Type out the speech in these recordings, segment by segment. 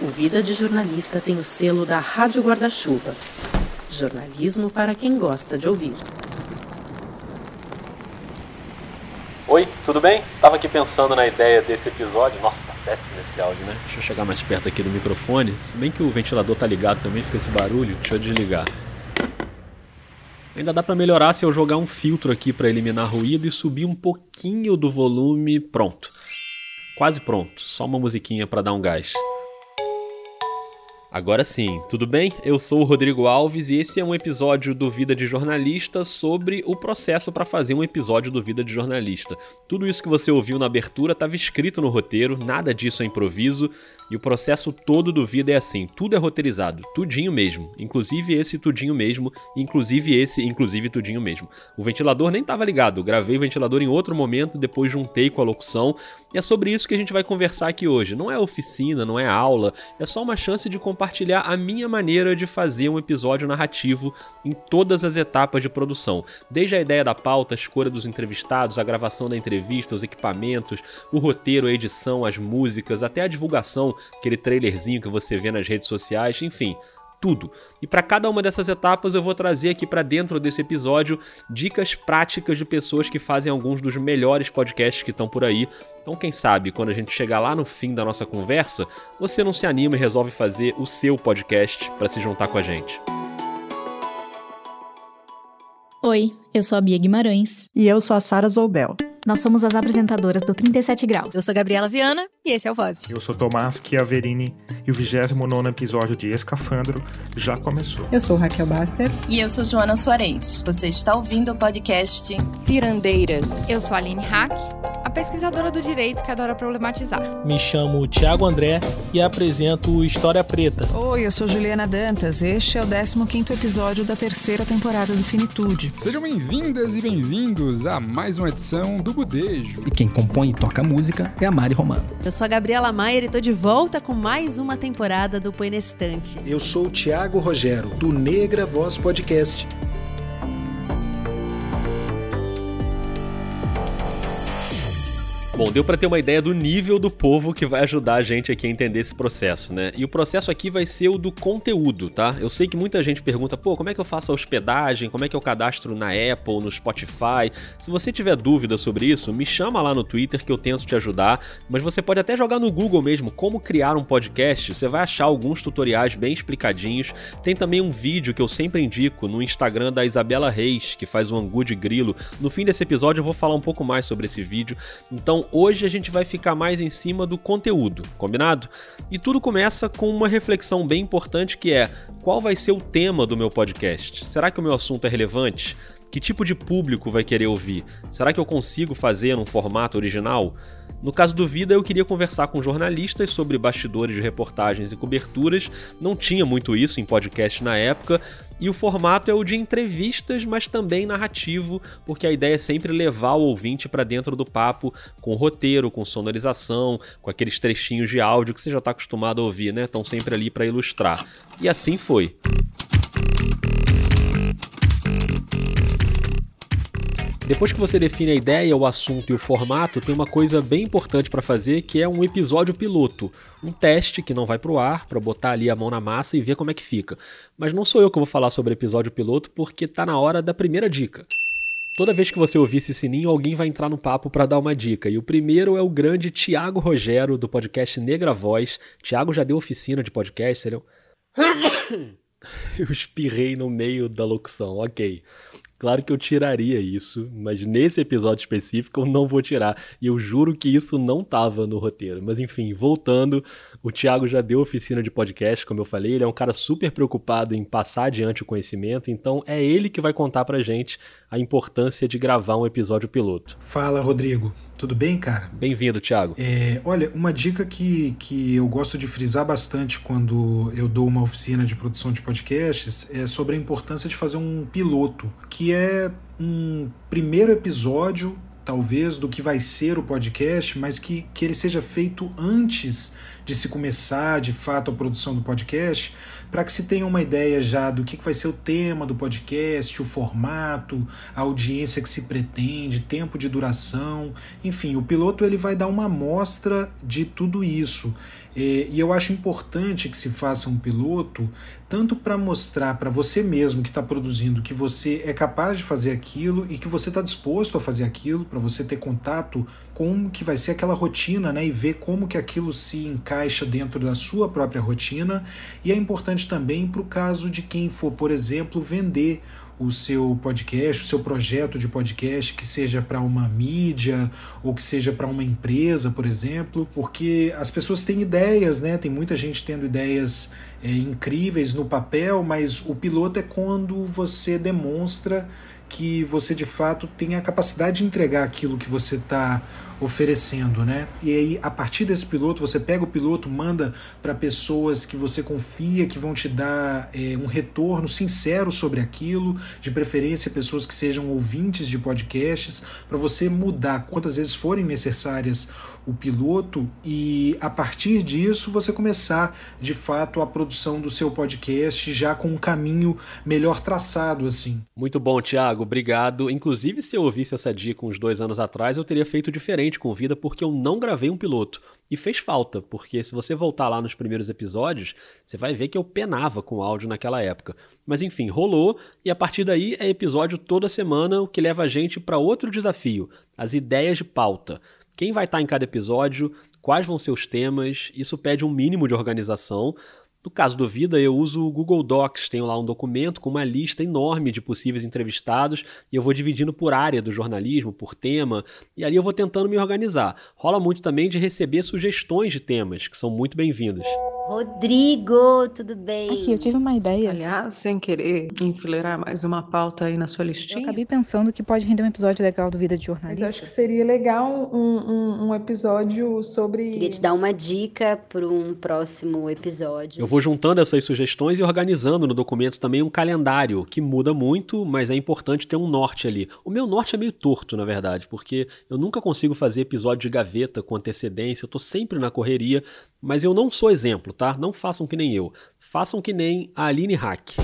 O Vida de Jornalista tem o selo da Rádio Guarda-Chuva. Jornalismo para quem gosta de ouvir. Oi, tudo bem? Tava aqui pensando na ideia desse episódio. Nossa, tá péssimo esse áudio, né? Deixa eu chegar mais perto aqui do microfone. Se bem que o ventilador tá ligado também, fica esse barulho. Deixa eu desligar. Ainda dá para melhorar se eu jogar um filtro aqui para eliminar ruído e subir um pouquinho do volume. Pronto. Quase pronto. Só uma musiquinha para dar um gás. Agora sim, tudo bem? Eu sou o Rodrigo Alves e esse é um episódio do Vida de Jornalista sobre o processo para fazer um episódio do Vida de Jornalista. Tudo isso que você ouviu na abertura estava escrito no roteiro, nada disso é improviso. E o processo todo do Vida é assim, tudo é roteirizado, tudinho mesmo, inclusive esse tudinho mesmo, inclusive esse, inclusive tudinho mesmo. O ventilador nem estava ligado, gravei o ventilador em outro momento, depois juntei com a locução, e é sobre isso que a gente vai conversar aqui hoje. Não é oficina, não é aula, é só uma chance de compartilhar a minha maneira de fazer um episódio narrativo em todas as etapas de produção, desde a ideia da pauta, a escolha dos entrevistados, a gravação da entrevista, os equipamentos, o roteiro, a edição, as músicas, até a divulgação aquele trailerzinho que você vê nas redes sociais, enfim, tudo. E para cada uma dessas etapas eu vou trazer aqui para dentro desse episódio dicas práticas de pessoas que fazem alguns dos melhores podcasts que estão por aí. Então, quem sabe, quando a gente chegar lá no fim da nossa conversa, você não se anima e resolve fazer o seu podcast para se juntar com a gente. Oi, eu sou a Bia Guimarães. E eu sou a Sara Zoubel. Nós somos as apresentadoras do 37 Graus. Eu sou Gabriela Viana e esse é o Voz. Eu sou Tomás Chiaverini e o 29 episódio de Escafandro já começou. Eu sou Raquel Baster. E eu sou Joana Soares. Você está ouvindo o podcast Cirandeiras. Eu sou a Aline Hack, a pesquisadora do direito que adora problematizar. Me chamo Tiago André e apresento História Preta. Oi, eu sou Juliana Dantas. Este é o 15 episódio da terceira temporada do Finitude. Sejam bem-vindas e bem-vindos a mais uma edição do Budejo. E quem compõe e toca música é a Mari Romano. Eu sou a Gabriela Maier e tô de volta com mais uma temporada do Põe Estante. Eu sou o Tiago Rogero, do Negra Voz Podcast. Bom, deu para ter uma ideia do nível do povo que vai ajudar a gente aqui a entender esse processo, né? E o processo aqui vai ser o do conteúdo, tá? Eu sei que muita gente pergunta, pô, como é que eu faço a hospedagem? Como é que eu cadastro na Apple, no Spotify? Se você tiver dúvida sobre isso, me chama lá no Twitter que eu tento te ajudar. Mas você pode até jogar no Google mesmo como criar um podcast. Você vai achar alguns tutoriais bem explicadinhos. Tem também um vídeo que eu sempre indico no Instagram da Isabela Reis, que faz o angu de grilo. No fim desse episódio eu vou falar um pouco mais sobre esse vídeo. Então, hoje a gente vai ficar mais em cima do conteúdo, combinado? E tudo começa com uma reflexão bem importante que é: qual vai ser o tema do meu podcast? Será que o meu assunto é relevante? Que tipo de público vai querer ouvir? Será que eu consigo fazer num formato original? No caso do Vida, eu queria conversar com jornalistas sobre bastidores de reportagens e coberturas. Não tinha muito isso em podcast na época. E o formato é o de entrevistas, mas também narrativo, porque a ideia é sempre levar o ouvinte para dentro do papo, com roteiro, com sonorização, com aqueles trechinhos de áudio que você já está acostumado a ouvir, né? Estão sempre ali para ilustrar. E assim foi. Depois que você define a ideia, o assunto e o formato, tem uma coisa bem importante para fazer que é um episódio piloto, um teste que não vai pro ar para botar ali a mão na massa e ver como é que fica. Mas não sou eu que vou falar sobre episódio piloto porque tá na hora da primeira dica. Toda vez que você ouvir esse sininho, alguém vai entrar no papo para dar uma dica. E o primeiro é o grande Tiago Rogero, do podcast Negra Voz. Tiago já deu oficina de podcast, serão? Eu espirrei no meio da locução, ok. Claro que eu tiraria isso, mas nesse episódio específico eu não vou tirar. E eu juro que isso não estava no roteiro. Mas enfim, voltando, o Thiago já deu oficina de podcast, como eu falei. Ele é um cara super preocupado em passar adiante o conhecimento, então é ele que vai contar pra gente a importância de gravar um episódio piloto. Fala, Rodrigo. Tudo bem, cara? Bem-vindo, Thiago. É, olha, uma dica que, que eu gosto de frisar bastante quando eu dou uma oficina de produção de podcasts é sobre a importância de fazer um piloto, que é um primeiro episódio talvez, do que vai ser o podcast, mas que, que ele seja feito antes de se começar de fato a produção do podcast, para que se tenha uma ideia já do que vai ser o tema do podcast, o formato, a audiência que se pretende, tempo de duração, enfim, o piloto ele vai dar uma amostra de tudo isso. E eu acho importante que se faça um piloto, tanto para mostrar para você mesmo que está produzindo que você é capaz de fazer aquilo e que você está disposto a fazer aquilo, para você ter contato com que vai ser aquela rotina, né, e ver como que aquilo se encaixa dentro da sua própria rotina. E é importante também para o caso de quem for, por exemplo, vender o seu podcast, o seu projeto de podcast, que seja para uma mídia ou que seja para uma empresa, por exemplo, porque as pessoas têm ideias, né? Tem muita gente tendo ideias é, incríveis no papel, mas o piloto é quando você demonstra que você de fato tem a capacidade de entregar aquilo que você está oferecendo, né? E aí, a partir desse piloto, você pega o piloto, manda para pessoas que você confia, que vão te dar é, um retorno sincero sobre aquilo, de preferência pessoas que sejam ouvintes de podcasts, para você mudar quantas vezes forem necessárias o piloto e a partir disso você começar de fato a produção do seu podcast já com um caminho melhor traçado assim. Muito bom, Thiago, obrigado. Inclusive, se eu ouvisse essa dica uns dois anos atrás, eu teria feito diferente com vida porque eu não gravei um piloto. E fez falta, porque se você voltar lá nos primeiros episódios, você vai ver que eu penava com áudio naquela época. Mas enfim, rolou e a partir daí é episódio toda semana, o que leva a gente para outro desafio: as ideias de pauta quem vai estar em cada episódio, quais vão ser os temas, isso pede um mínimo de organização. No caso do Vida, eu uso o Google Docs, tenho lá um documento com uma lista enorme de possíveis entrevistados e eu vou dividindo por área do jornalismo, por tema, e ali eu vou tentando me organizar. Rola muito também de receber sugestões de temas, que são muito bem-vindas. Rodrigo, tudo bem? Aqui, eu tive uma ideia. Aliás, sem querer enfileirar mais uma pauta aí na sua listinha. Eu acabei pensando que pode render um episódio legal do Vida de Jornalista. Mas acho que seria legal um, um, um episódio sobre. Queria te dar uma dica para um próximo episódio. Eu vou juntando essas sugestões e organizando no documento também um calendário, que muda muito, mas é importante ter um norte ali. O meu norte é meio torto, na verdade, porque eu nunca consigo fazer episódio de gaveta com antecedência, eu tô sempre na correria, mas eu não sou exemplo, tá? Não façam que nem eu. Façam que nem a Aline Hack.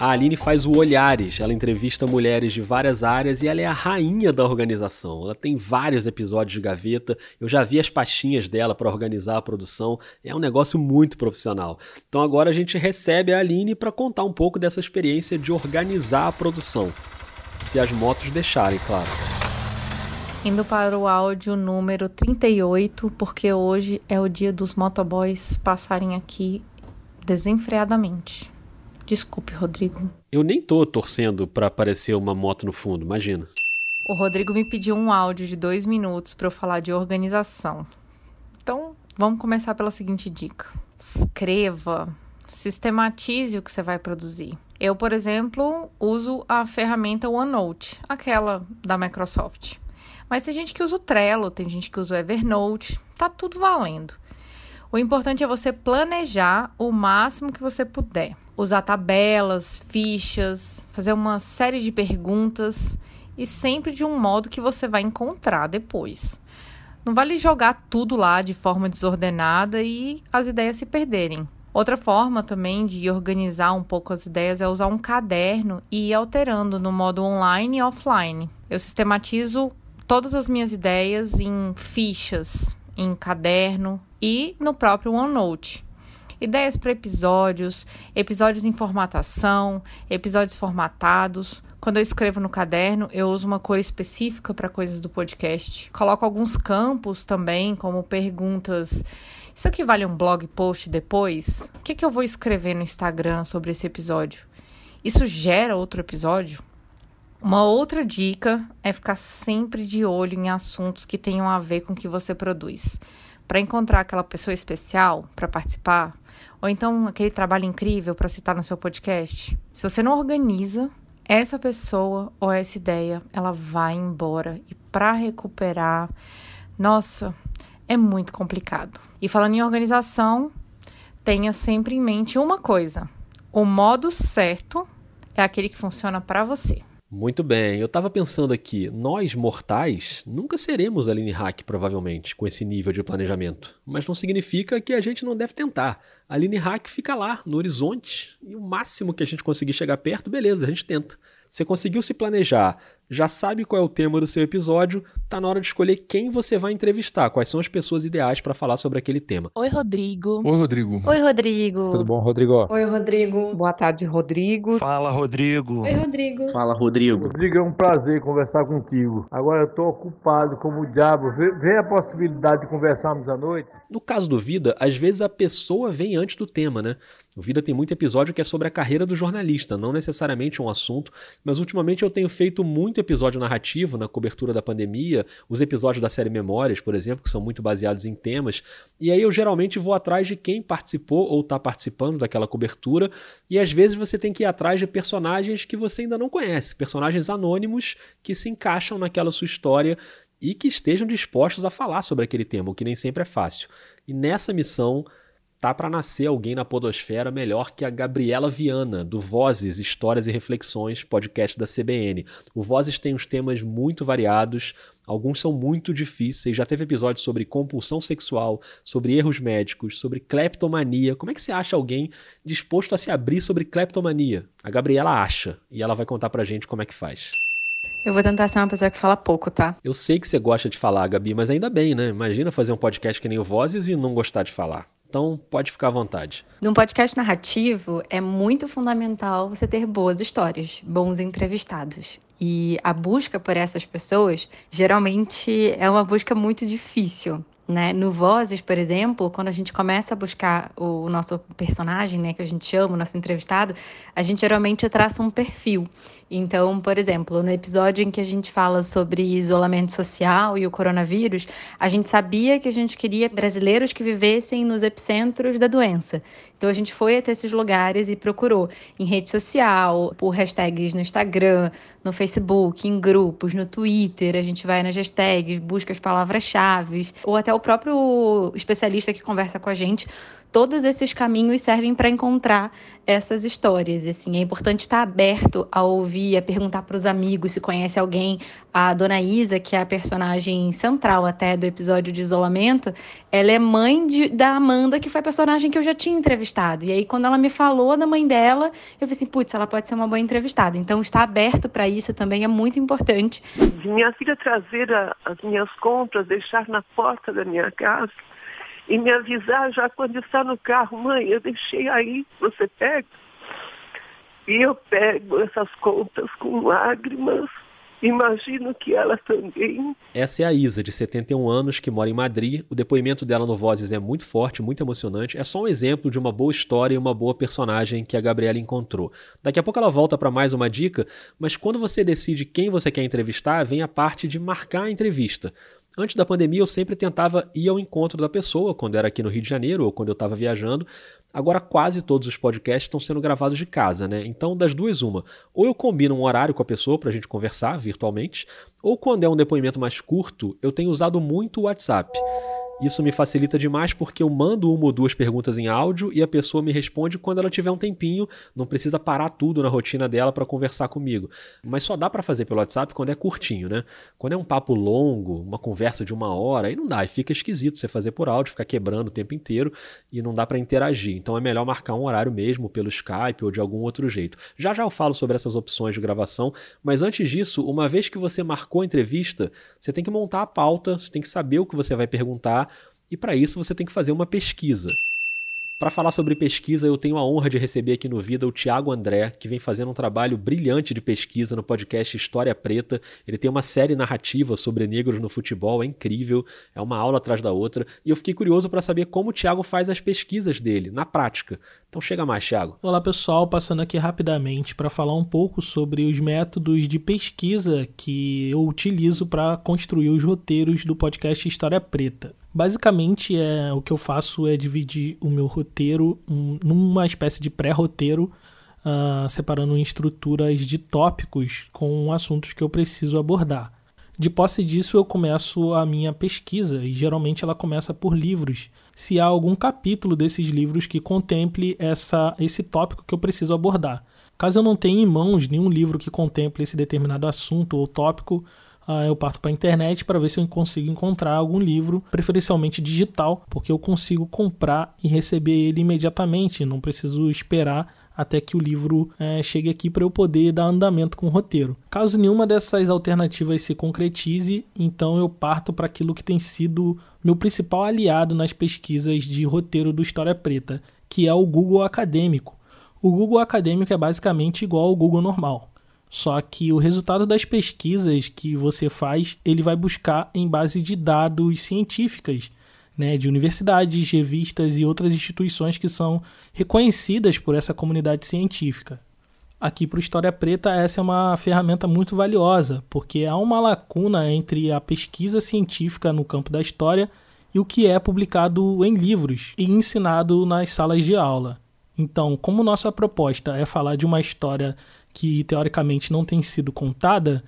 A Aline faz o Olhares, ela entrevista mulheres de várias áreas e ela é a rainha da organização. Ela tem vários episódios de gaveta, eu já vi as pastinhas dela para organizar a produção, é um negócio muito profissional. Então agora a gente recebe a Aline para contar um pouco dessa experiência de organizar a produção. Se as motos deixarem, claro. Indo para o áudio número 38, porque hoje é o dia dos motoboys passarem aqui desenfreadamente. Desculpe, Rodrigo. Eu nem tô torcendo para aparecer uma moto no fundo, imagina. O Rodrigo me pediu um áudio de dois minutos para eu falar de organização. Então, vamos começar pela seguinte dica: escreva, sistematize o que você vai produzir. Eu, por exemplo, uso a ferramenta OneNote, aquela da Microsoft. Mas tem gente que usa o Trello, tem gente que usa o Evernote, tá tudo valendo. O importante é você planejar o máximo que você puder. Usar tabelas, fichas, fazer uma série de perguntas e sempre de um modo que você vai encontrar depois. Não vale jogar tudo lá de forma desordenada e as ideias se perderem. Outra forma também de organizar um pouco as ideias é usar um caderno e ir alterando no modo online e offline. Eu sistematizo todas as minhas ideias em fichas, em caderno e no próprio OneNote. Ideias para episódios, episódios em formatação, episódios formatados. Quando eu escrevo no caderno, eu uso uma cor específica para coisas do podcast. Coloco alguns campos também, como perguntas. Isso aqui vale um blog post depois? O que, que eu vou escrever no Instagram sobre esse episódio? Isso gera outro episódio? Uma outra dica é ficar sempre de olho em assuntos que tenham a ver com o que você produz. Para encontrar aquela pessoa especial para participar, ou então aquele trabalho incrível para citar no seu podcast. Se você não organiza, essa pessoa ou essa ideia, ela vai embora. E para recuperar, nossa, é muito complicado. E falando em organização, tenha sempre em mente uma coisa: o modo certo é aquele que funciona para você. Muito bem, eu estava pensando aqui, nós mortais nunca seremos Aline Hack, provavelmente, com esse nível de planejamento. Mas não significa que a gente não deve tentar. A Aline Hack fica lá, no horizonte, e o máximo que a gente conseguir chegar perto, beleza, a gente tenta. Você conseguiu se planejar, já sabe qual é o tema do seu episódio, tá na hora de escolher quem você vai entrevistar, quais são as pessoas ideais para falar sobre aquele tema. Oi, Rodrigo. Oi, Rodrigo. Oi, Rodrigo. Tudo bom, Rodrigo? Oi, Rodrigo. Boa tarde, Rodrigo. Fala, Rodrigo. Oi, Rodrigo. Fala, Rodrigo. Rodrigo, é um prazer conversar contigo. Agora eu tô ocupado como o diabo. Vê, vê a possibilidade de conversarmos à noite? No caso do Vida, às vezes a pessoa vem antes do tema, né? O Vida tem muito episódio que é sobre a carreira do jornalista, não necessariamente um assunto, mas ultimamente eu tenho feito muito episódio narrativo na cobertura da pandemia, os episódios da série Memórias, por exemplo, que são muito baseados em temas, e aí eu geralmente vou atrás de quem participou ou está participando daquela cobertura, e às vezes você tem que ir atrás de personagens que você ainda não conhece, personagens anônimos que se encaixam naquela sua história e que estejam dispostos a falar sobre aquele tema, o que nem sempre é fácil. E nessa missão tá para nascer alguém na podosfera melhor que a Gabriela Viana, do Vozes, Histórias e Reflexões, podcast da CBN. O Vozes tem uns temas muito variados, alguns são muito difíceis, já teve episódios sobre compulsão sexual, sobre erros médicos, sobre cleptomania. Como é que você acha alguém disposto a se abrir sobre cleptomania? A Gabriela acha, e ela vai contar pra gente como é que faz. Eu vou tentar ser uma pessoa que fala pouco, tá? Eu sei que você gosta de falar, Gabi, mas ainda bem, né? Imagina fazer um podcast que nem o Vozes e não gostar de falar. Então, pode ficar à vontade. Num podcast narrativo, é muito fundamental você ter boas histórias, bons entrevistados. E a busca por essas pessoas geralmente é uma busca muito difícil. Né? No Vozes, por exemplo, quando a gente começa a buscar o nosso personagem, né, que a gente chama, o nosso entrevistado, a gente geralmente traça um perfil. Então, por exemplo, no episódio em que a gente fala sobre isolamento social e o coronavírus, a gente sabia que a gente queria brasileiros que vivessem nos epicentros da doença. Então, a gente foi até esses lugares e procurou em rede social, por hashtags no Instagram, no Facebook, em grupos, no Twitter, a gente vai nas hashtags, busca as palavras-chave, ou até o próprio especialista que conversa com a gente todos esses caminhos servem para encontrar essas histórias. Assim, é importante estar aberto a ouvir, a perguntar para os amigos se conhece alguém. A dona Isa, que é a personagem central até do episódio de isolamento, ela é mãe de, da Amanda, que foi a personagem que eu já tinha entrevistado. E aí, quando ela me falou da mãe dela, eu falei assim: putz, ela pode ser uma boa entrevistada. Então, estar aberto para isso também é muito importante. Minha filha trazer as minhas compras, deixar na porta da minha casa e me avisar já quando está no carro, mãe, eu deixei aí, você pega. E eu pego essas contas com lágrimas. Imagino que ela também. Essa é a Isa, de 71 anos, que mora em Madrid. O depoimento dela no Vozes é muito forte, muito emocionante. É só um exemplo de uma boa história e uma boa personagem que a Gabriela encontrou. Daqui a pouco ela volta para mais uma dica, mas quando você decide quem você quer entrevistar, vem a parte de marcar a entrevista. Antes da pandemia, eu sempre tentava ir ao encontro da pessoa, quando era aqui no Rio de Janeiro ou quando eu estava viajando. Agora, quase todos os podcasts estão sendo gravados de casa, né? Então, das duas, uma. Ou eu combino um horário com a pessoa para a gente conversar virtualmente, ou quando é um depoimento mais curto, eu tenho usado muito o WhatsApp. Isso me facilita demais porque eu mando uma ou duas perguntas em áudio e a pessoa me responde quando ela tiver um tempinho, não precisa parar tudo na rotina dela para conversar comigo. Mas só dá para fazer pelo WhatsApp quando é curtinho, né? Quando é um papo longo, uma conversa de uma hora, aí não dá, e fica esquisito você fazer por áudio, ficar quebrando o tempo inteiro e não dá para interagir. Então é melhor marcar um horário mesmo pelo Skype ou de algum outro jeito. Já já eu falo sobre essas opções de gravação, mas antes disso, uma vez que você marcou a entrevista, você tem que montar a pauta, você tem que saber o que você vai perguntar e para isso você tem que fazer uma pesquisa. Para falar sobre pesquisa, eu tenho a honra de receber aqui no Vida o Tiago André, que vem fazendo um trabalho brilhante de pesquisa no podcast História Preta. Ele tem uma série narrativa sobre negros no futebol, é incrível, é uma aula atrás da outra. E eu fiquei curioso para saber como o Tiago faz as pesquisas dele, na prática. Então chega mais, Tiago. Olá pessoal, passando aqui rapidamente para falar um pouco sobre os métodos de pesquisa que eu utilizo para construir os roteiros do podcast História Preta. Basicamente, é, o que eu faço é dividir o meu roteiro um, numa espécie de pré-roteiro, uh, separando em estruturas de tópicos com assuntos que eu preciso abordar. De posse disso, eu começo a minha pesquisa e geralmente ela começa por livros. Se há algum capítulo desses livros que contemple essa, esse tópico que eu preciso abordar. Caso eu não tenha em mãos nenhum livro que contemple esse determinado assunto ou tópico, eu parto para a internet para ver se eu consigo encontrar algum livro, preferencialmente digital, porque eu consigo comprar e receber ele imediatamente, não preciso esperar até que o livro é, chegue aqui para eu poder dar andamento com o roteiro. Caso nenhuma dessas alternativas se concretize, então eu parto para aquilo que tem sido meu principal aliado nas pesquisas de roteiro do História Preta, que é o Google Acadêmico. O Google Acadêmico é basicamente igual ao Google normal. Só que o resultado das pesquisas que você faz, ele vai buscar em base de dados científicas né, de universidades, revistas e outras instituições que são reconhecidas por essa comunidade científica. Aqui para o História Preta, essa é uma ferramenta muito valiosa, porque há uma lacuna entre a pesquisa científica no campo da história e o que é publicado em livros e ensinado nas salas de aula. Então, como nossa proposta é falar de uma história que teoricamente não tem sido contada,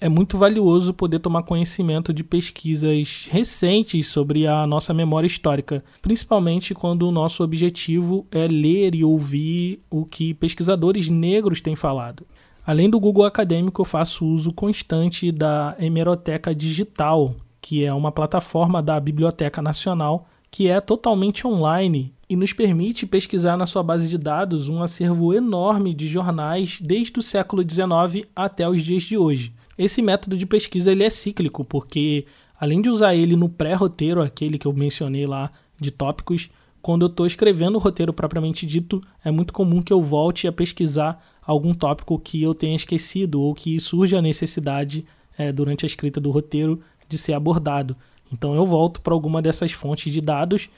é muito valioso poder tomar conhecimento de pesquisas recentes sobre a nossa memória histórica, principalmente quando o nosso objetivo é ler e ouvir o que pesquisadores negros têm falado. Além do Google Acadêmico, eu faço uso constante da Hemeroteca Digital, que é uma plataforma da Biblioteca Nacional que é totalmente online e nos permite pesquisar na sua base de dados um acervo enorme de jornais desde o século XIX até os dias de hoje. Esse método de pesquisa ele é cíclico, porque além de usar ele no pré-roteiro, aquele que eu mencionei lá de tópicos, quando eu estou escrevendo o roteiro propriamente dito, é muito comum que eu volte a pesquisar algum tópico que eu tenha esquecido ou que surja a necessidade é, durante a escrita do roteiro de ser abordado. Então eu volto para alguma dessas fontes de dados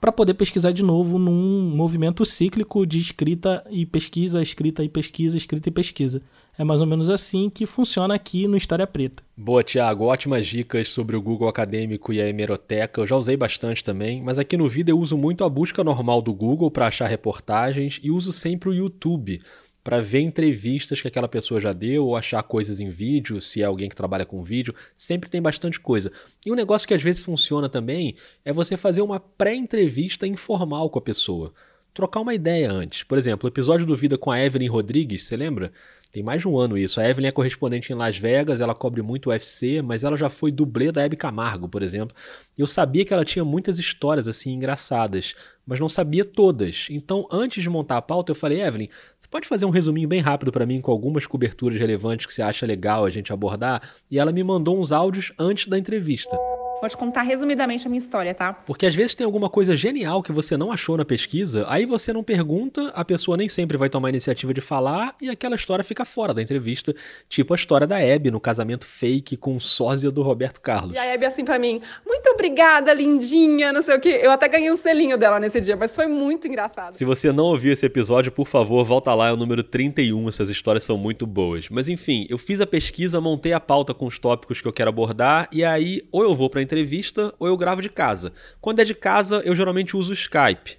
para poder pesquisar de novo num movimento cíclico de escrita e pesquisa, escrita e pesquisa, escrita e pesquisa. É mais ou menos assim que funciona aqui no História Preta. Boa, Tiago. Ótimas dicas sobre o Google Acadêmico e a hemeroteca. Eu já usei bastante também, mas aqui no vídeo eu uso muito a busca normal do Google para achar reportagens e uso sempre o YouTube para ver entrevistas que aquela pessoa já deu ou achar coisas em vídeo, se é alguém que trabalha com vídeo, sempre tem bastante coisa. E um negócio que às vezes funciona também é você fazer uma pré-entrevista informal com a pessoa. Trocar uma ideia antes. Por exemplo, o episódio do Vida com a Evelyn Rodrigues, você lembra? Tem mais de um ano isso. A Evelyn é correspondente em Las Vegas, ela cobre muito UFC, mas ela já foi dublê da Hebe Camargo, por exemplo. Eu sabia que ela tinha muitas histórias assim engraçadas, mas não sabia todas. Então, antes de montar a pauta, eu falei, Evelyn, você pode fazer um resuminho bem rápido para mim com algumas coberturas relevantes que você acha legal a gente abordar? E ela me mandou uns áudios antes da entrevista. Vou te contar resumidamente a minha história, tá? Porque às vezes tem alguma coisa genial que você não achou na pesquisa, aí você não pergunta, a pessoa nem sempre vai tomar a iniciativa de falar e aquela história fica fora da entrevista, tipo a história da Hebe no casamento fake com o sósia do Roberto Carlos. E a Hebe assim para mim, muito obrigada, lindinha, não sei o que. Eu até ganhei um selinho dela nesse dia, mas foi muito engraçado. Se você não ouviu esse episódio, por favor, volta lá, é o número 31, essas histórias são muito boas. Mas enfim, eu fiz a pesquisa, montei a pauta com os tópicos que eu quero abordar e aí ou eu vou pra entrevista ou eu gravo de casa. Quando é de casa, eu geralmente uso o Skype.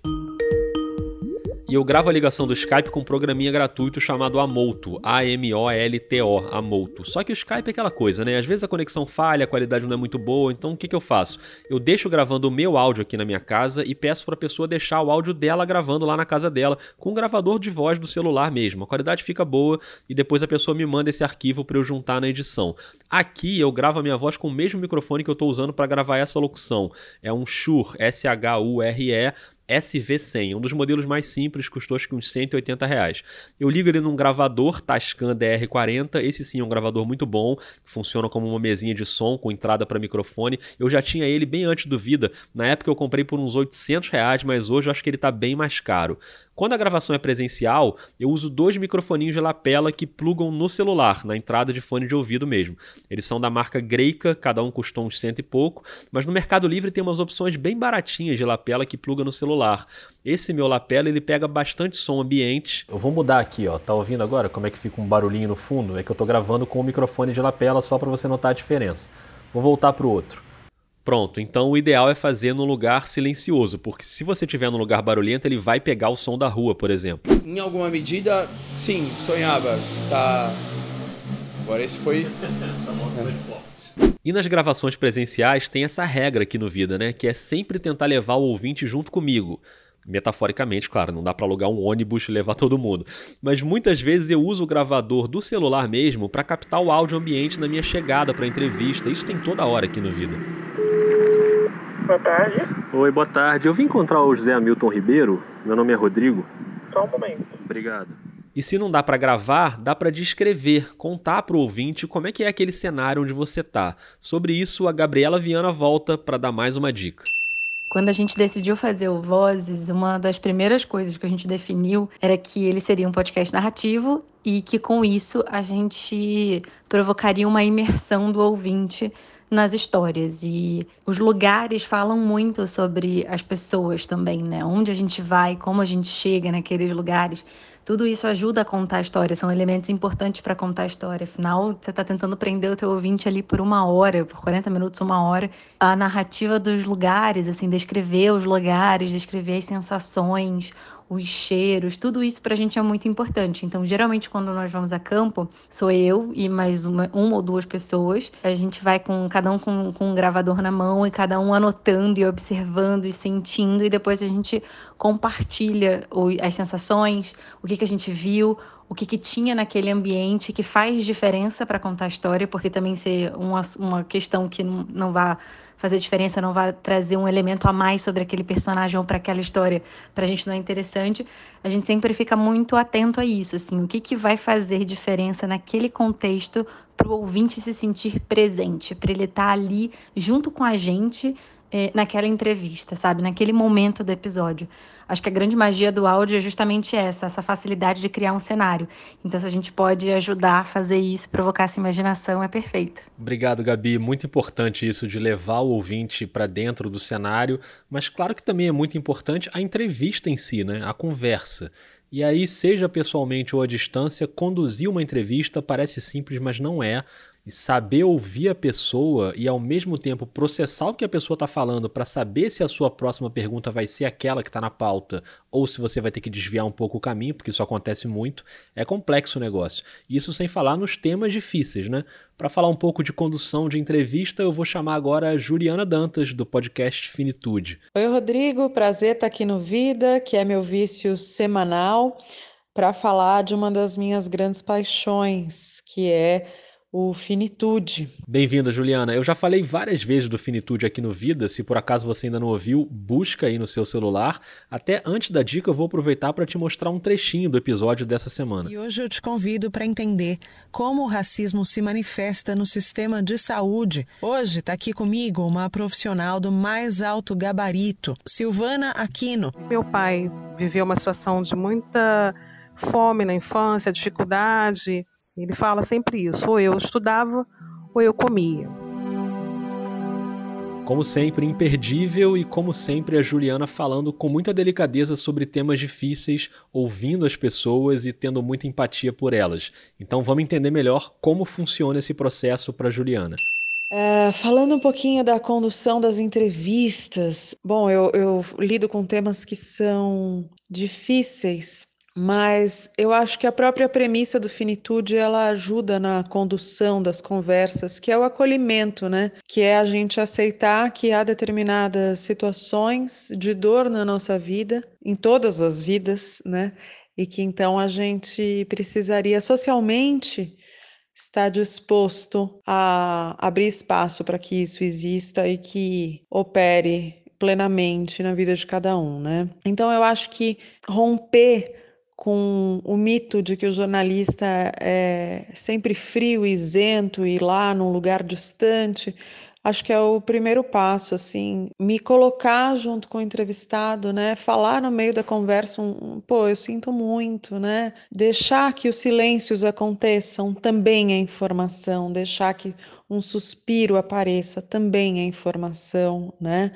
Eu gravo a ligação do Skype com um programinha gratuito chamado Amolto, A-M-O-L-T-O, Amolto. Só que o Skype é aquela coisa, né? Às vezes a conexão falha, a qualidade não é muito boa, então o que, que eu faço? Eu deixo gravando o meu áudio aqui na minha casa e peço para a pessoa deixar o áudio dela gravando lá na casa dela, com um gravador de voz do celular mesmo. A qualidade fica boa e depois a pessoa me manda esse arquivo para eu juntar na edição. Aqui eu gravo a minha voz com o mesmo microfone que eu estou usando para gravar essa locução. É um Shure S-H-U-R-E SV100, um dos modelos mais simples, custou acho que uns 180 reais. Eu ligo ele num gravador Tascam DR40, esse sim é um gravador muito bom, funciona como uma mesinha de som com entrada para microfone. Eu já tinha ele bem antes do Vida, na época eu comprei por uns 800 reais, mas hoje eu acho que ele está bem mais caro. Quando a gravação é presencial, eu uso dois microfoninhos de lapela que plugam no celular, na entrada de fone de ouvido mesmo. Eles são da marca Greica, cada um custou uns cento e pouco, mas no Mercado Livre tem umas opções bem baratinhas de lapela que pluga no celular. Esse meu lapela, ele pega bastante som ambiente. Eu vou mudar aqui, ó. Tá ouvindo agora como é que fica um barulhinho no fundo? É que eu tô gravando com o microfone de lapela só para você notar a diferença. Vou voltar pro outro. Pronto, então o ideal é fazer num lugar silencioso, porque se você tiver num lugar barulhento, ele vai pegar o som da rua, por exemplo. Em alguma medida, sim, sonhava. Tá. Agora esse foi. é. E nas gravações presenciais tem essa regra aqui no Vida, né? Que é sempre tentar levar o ouvinte junto comigo. Metaforicamente, claro, não dá para alugar um ônibus e levar todo mundo. Mas muitas vezes eu uso o gravador do celular mesmo para captar o áudio ambiente na minha chegada para entrevista. Isso tem toda hora aqui no Vida. Boa tarde. Oi, boa tarde. Eu vim encontrar o José Hamilton Ribeiro. Meu nome é Rodrigo. Só um momento. Obrigado. E se não dá para gravar, dá para descrever, contar para o ouvinte como é que é aquele cenário onde você tá. Sobre isso, a Gabriela Viana volta para dar mais uma dica. Quando a gente decidiu fazer o Vozes, uma das primeiras coisas que a gente definiu era que ele seria um podcast narrativo e que com isso a gente provocaria uma imersão do ouvinte nas histórias. E os lugares falam muito sobre as pessoas também, né? Onde a gente vai, como a gente chega naqueles lugares. Tudo isso ajuda a contar a história, são elementos importantes para contar a história. Afinal, você está tentando prender o teu ouvinte ali por uma hora, por 40 minutos, uma hora. A narrativa dos lugares, assim, descrever os lugares, descrever as sensações, os cheiros, tudo isso para a gente é muito importante. Então, geralmente, quando nós vamos a campo, sou eu e mais uma, uma ou duas pessoas. A gente vai com cada um com, com um gravador na mão e cada um anotando e observando e sentindo, e depois a gente compartilha as sensações, o que, que a gente viu, o que, que tinha naquele ambiente que faz diferença para contar a história, porque também ser uma, uma questão que não, não vai fazer diferença, não vai trazer um elemento a mais sobre aquele personagem ou para aquela história, para a gente não é interessante. A gente sempre fica muito atento a isso, assim, o que, que vai fazer diferença naquele contexto para o ouvinte se sentir presente, para ele estar tá ali junto com a gente é, naquela entrevista, sabe? Naquele momento do episódio. Acho que a grande magia do áudio é justamente essa, essa facilidade de criar um cenário. Então, se a gente pode ajudar a fazer isso, provocar essa imaginação, é perfeito. Obrigado, Gabi. Muito importante isso de levar o ouvinte para dentro do cenário, mas claro que também é muito importante a entrevista em si, né? A conversa. E aí, seja pessoalmente ou à distância, conduzir uma entrevista parece simples, mas não é. E saber ouvir a pessoa e ao mesmo tempo processar o que a pessoa está falando para saber se a sua próxima pergunta vai ser aquela que está na pauta ou se você vai ter que desviar um pouco o caminho, porque isso acontece muito, é complexo o negócio. Isso sem falar nos temas difíceis, né? Para falar um pouco de condução de entrevista, eu vou chamar agora a Juliana Dantas, do podcast Finitude. Oi, Rodrigo, prazer estar aqui no Vida, que é meu vício semanal, para falar de uma das minhas grandes paixões, que é o Finitude. Bem-vinda, Juliana. Eu já falei várias vezes do Finitude aqui no Vida. Se por acaso você ainda não ouviu, busca aí no seu celular. Até antes da dica, eu vou aproveitar para te mostrar um trechinho do episódio dessa semana. E hoje eu te convido para entender como o racismo se manifesta no sistema de saúde. Hoje está aqui comigo uma profissional do mais alto gabarito, Silvana Aquino. Meu pai viveu uma situação de muita fome na infância, dificuldade ele fala sempre isso: ou eu estudava ou eu comia. Como sempre, imperdível e como sempre a Juliana falando com muita delicadeza sobre temas difíceis, ouvindo as pessoas e tendo muita empatia por elas. Então vamos entender melhor como funciona esse processo para Juliana. É, falando um pouquinho da condução das entrevistas, bom, eu, eu lido com temas que são difíceis mas eu acho que a própria premissa do finitude ela ajuda na condução das conversas, que é o acolhimento, né? Que é a gente aceitar que há determinadas situações de dor na nossa vida, em todas as vidas, né? E que então a gente precisaria socialmente estar disposto a abrir espaço para que isso exista e que opere plenamente na vida de cada um, né? Então eu acho que romper com o mito de que o jornalista é sempre frio, isento e lá num lugar distante, acho que é o primeiro passo, assim, me colocar junto com o entrevistado, né, falar no meio da conversa um, pô, eu sinto muito, né, deixar que os silêncios aconteçam também é informação, deixar que um suspiro apareça também é informação, né,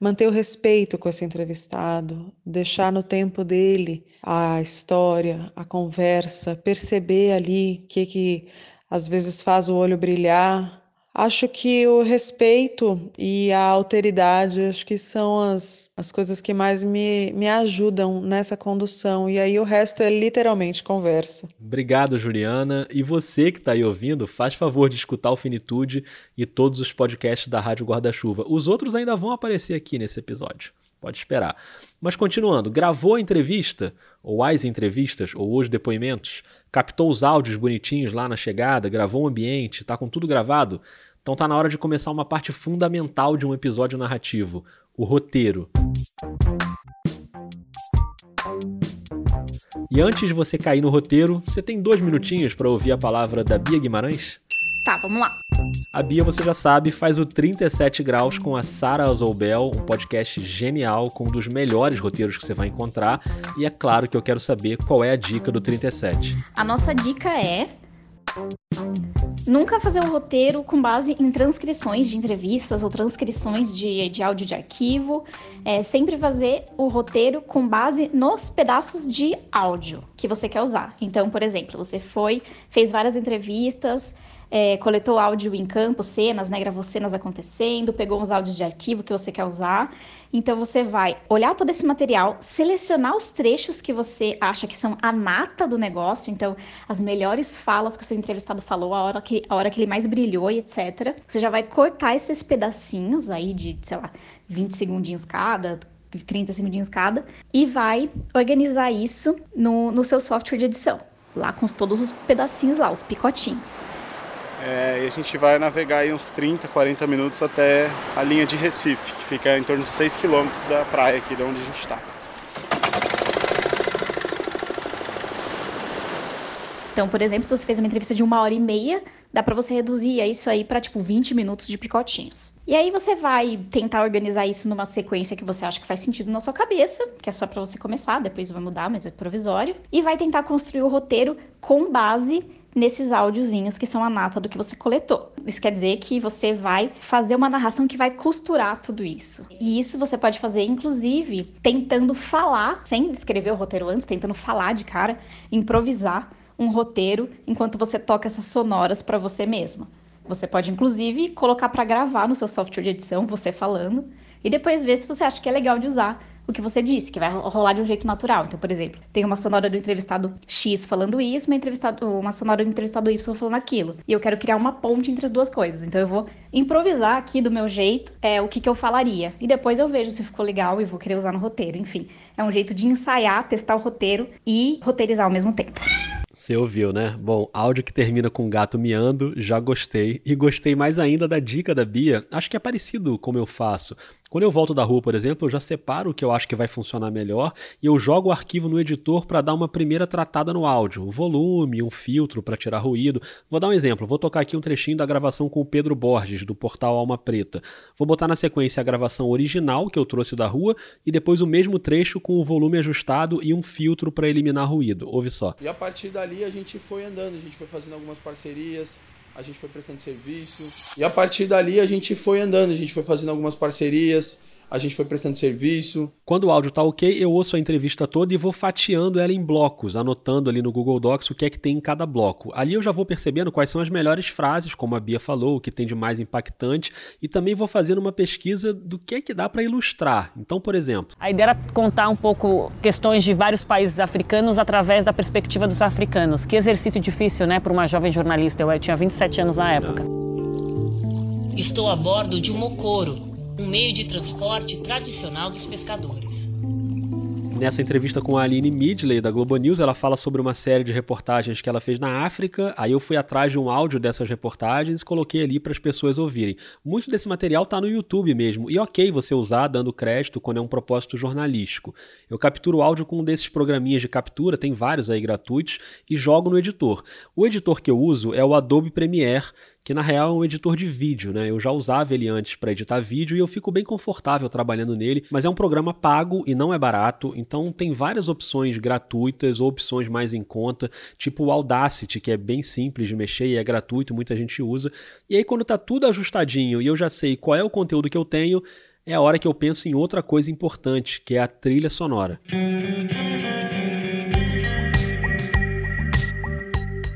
manter o respeito com esse entrevistado, deixar no tempo dele a história, a conversa, perceber ali o que, que às vezes faz o olho brilhar. Acho que o respeito e a alteridade acho que são as, as coisas que mais me, me ajudam nessa condução. E aí o resto é literalmente conversa. Obrigado, Juliana. E você que está aí ouvindo, faz favor de escutar o Finitude e todos os podcasts da Rádio Guarda-Chuva. Os outros ainda vão aparecer aqui nesse episódio. Pode esperar. Mas continuando, gravou a entrevista, ou as entrevistas, ou os depoimentos, captou os áudios bonitinhos lá na chegada, gravou o ambiente, tá com tudo gravado? Então tá na hora de começar uma parte fundamental de um episódio narrativo, o roteiro. E antes de você cair no roteiro, você tem dois minutinhos para ouvir a palavra da Bia Guimarães? Tá, vamos lá. A Bia, você já sabe, faz o 37 Graus com a Sara Azobel, um podcast genial com um dos melhores roteiros que você vai encontrar. E é claro que eu quero saber qual é a dica do 37. A nossa dica é Nunca fazer um roteiro com base em transcrições de entrevistas ou transcrições de, de áudio de arquivo. É sempre fazer o roteiro com base nos pedaços de áudio que você quer usar. Então, por exemplo, você foi, fez várias entrevistas, é, coletou áudio em campo, cenas, né? Gravou cenas acontecendo, pegou uns áudios de arquivo que você quer usar. Então você vai olhar todo esse material, selecionar os trechos que você acha que são a nata do negócio, então as melhores falas que o seu entrevistado falou, a hora que, a hora que ele mais brilhou e etc. Você já vai cortar esses pedacinhos aí de, sei lá, 20 segundinhos cada, 30 segundinhos cada, e vai organizar isso no, no seu software de edição, lá com todos os pedacinhos lá, os picotinhos. É, e a gente vai navegar aí uns 30, 40 minutos até a linha de Recife, que fica em torno de 6 quilômetros da praia aqui de onde a gente está. Então, por exemplo, se você fez uma entrevista de uma hora e meia, dá para você reduzir isso aí para tipo 20 minutos de picotinhos. E aí você vai tentar organizar isso numa sequência que você acha que faz sentido na sua cabeça, que é só para você começar, depois vai mudar, mas é provisório, e vai tentar construir o roteiro com base nesses áudiozinhos que são a nata do que você coletou. Isso quer dizer que você vai fazer uma narração que vai costurar tudo isso. E isso você pode fazer, inclusive, tentando falar, sem escrever o roteiro antes, tentando falar de cara, improvisar um roteiro enquanto você toca essas sonoras para você mesma. Você pode, inclusive, colocar para gravar no seu software de edição, você falando, e depois ver se você acha que é legal de usar o que você disse, que vai rolar de um jeito natural. Então, por exemplo, tem uma sonora do entrevistado X falando isso, uma, entrevistado, uma sonora do entrevistado Y falando aquilo. E eu quero criar uma ponte entre as duas coisas. Então, eu vou improvisar aqui do meu jeito é, o que, que eu falaria. E depois eu vejo se ficou legal e vou querer usar no roteiro. Enfim, é um jeito de ensaiar, testar o roteiro e roteirizar ao mesmo tempo. Você ouviu, né? Bom, áudio que termina com gato miando, já gostei. E gostei mais ainda da dica da Bia. Acho que é parecido como eu faço. Quando eu volto da rua, por exemplo, eu já separo o que eu acho que vai funcionar melhor e eu jogo o arquivo no editor para dar uma primeira tratada no áudio, o volume, um filtro para tirar ruído. Vou dar um exemplo, vou tocar aqui um trechinho da gravação com o Pedro Borges, do portal Alma Preta. Vou botar na sequência a gravação original que eu trouxe da rua e depois o mesmo trecho com o volume ajustado e um filtro para eliminar ruído. Ouve só. E a partir dali a gente foi andando, a gente foi fazendo algumas parcerias, a gente foi prestando serviço. E a partir dali a gente foi andando, a gente foi fazendo algumas parcerias, a gente foi prestando serviço. Quando o áudio tá ok, eu ouço a entrevista toda e vou fatiando ela em blocos, anotando ali no Google Docs o que é que tem em cada bloco. Ali eu já vou percebendo quais são as melhores frases, como a Bia falou, o que tem de mais impactante, e também vou fazendo uma pesquisa do que é que dá para ilustrar. Então, por exemplo, a ideia era contar um pouco questões de vários países africanos através da perspectiva dos africanos. Que exercício difícil, né, para uma jovem jornalista. Eu tinha 27 anos na época. Estou a bordo de um mocoro, um meio de transporte tradicional dos pescadores. Nessa entrevista com a Aline Midley, da Globo News, ela fala sobre uma série de reportagens que ela fez na África. Aí eu fui atrás de um áudio dessas reportagens e coloquei ali para as pessoas ouvirem. Muito desse material está no YouTube mesmo. E ok você usar dando crédito quando é um propósito jornalístico. Eu capturo o áudio com um desses programinhas de captura, tem vários aí gratuitos, e jogo no editor. O editor que eu uso é o Adobe Premiere, que na real é um editor de vídeo, né? Eu já usava ele antes para editar vídeo e eu fico bem confortável trabalhando nele, mas é um programa pago e não é barato, então tem várias opções gratuitas ou opções mais em conta, tipo o Audacity, que é bem simples de mexer e é gratuito, muita gente usa. E aí quando tá tudo ajustadinho e eu já sei qual é o conteúdo que eu tenho, é a hora que eu penso em outra coisa importante, que é a trilha sonora.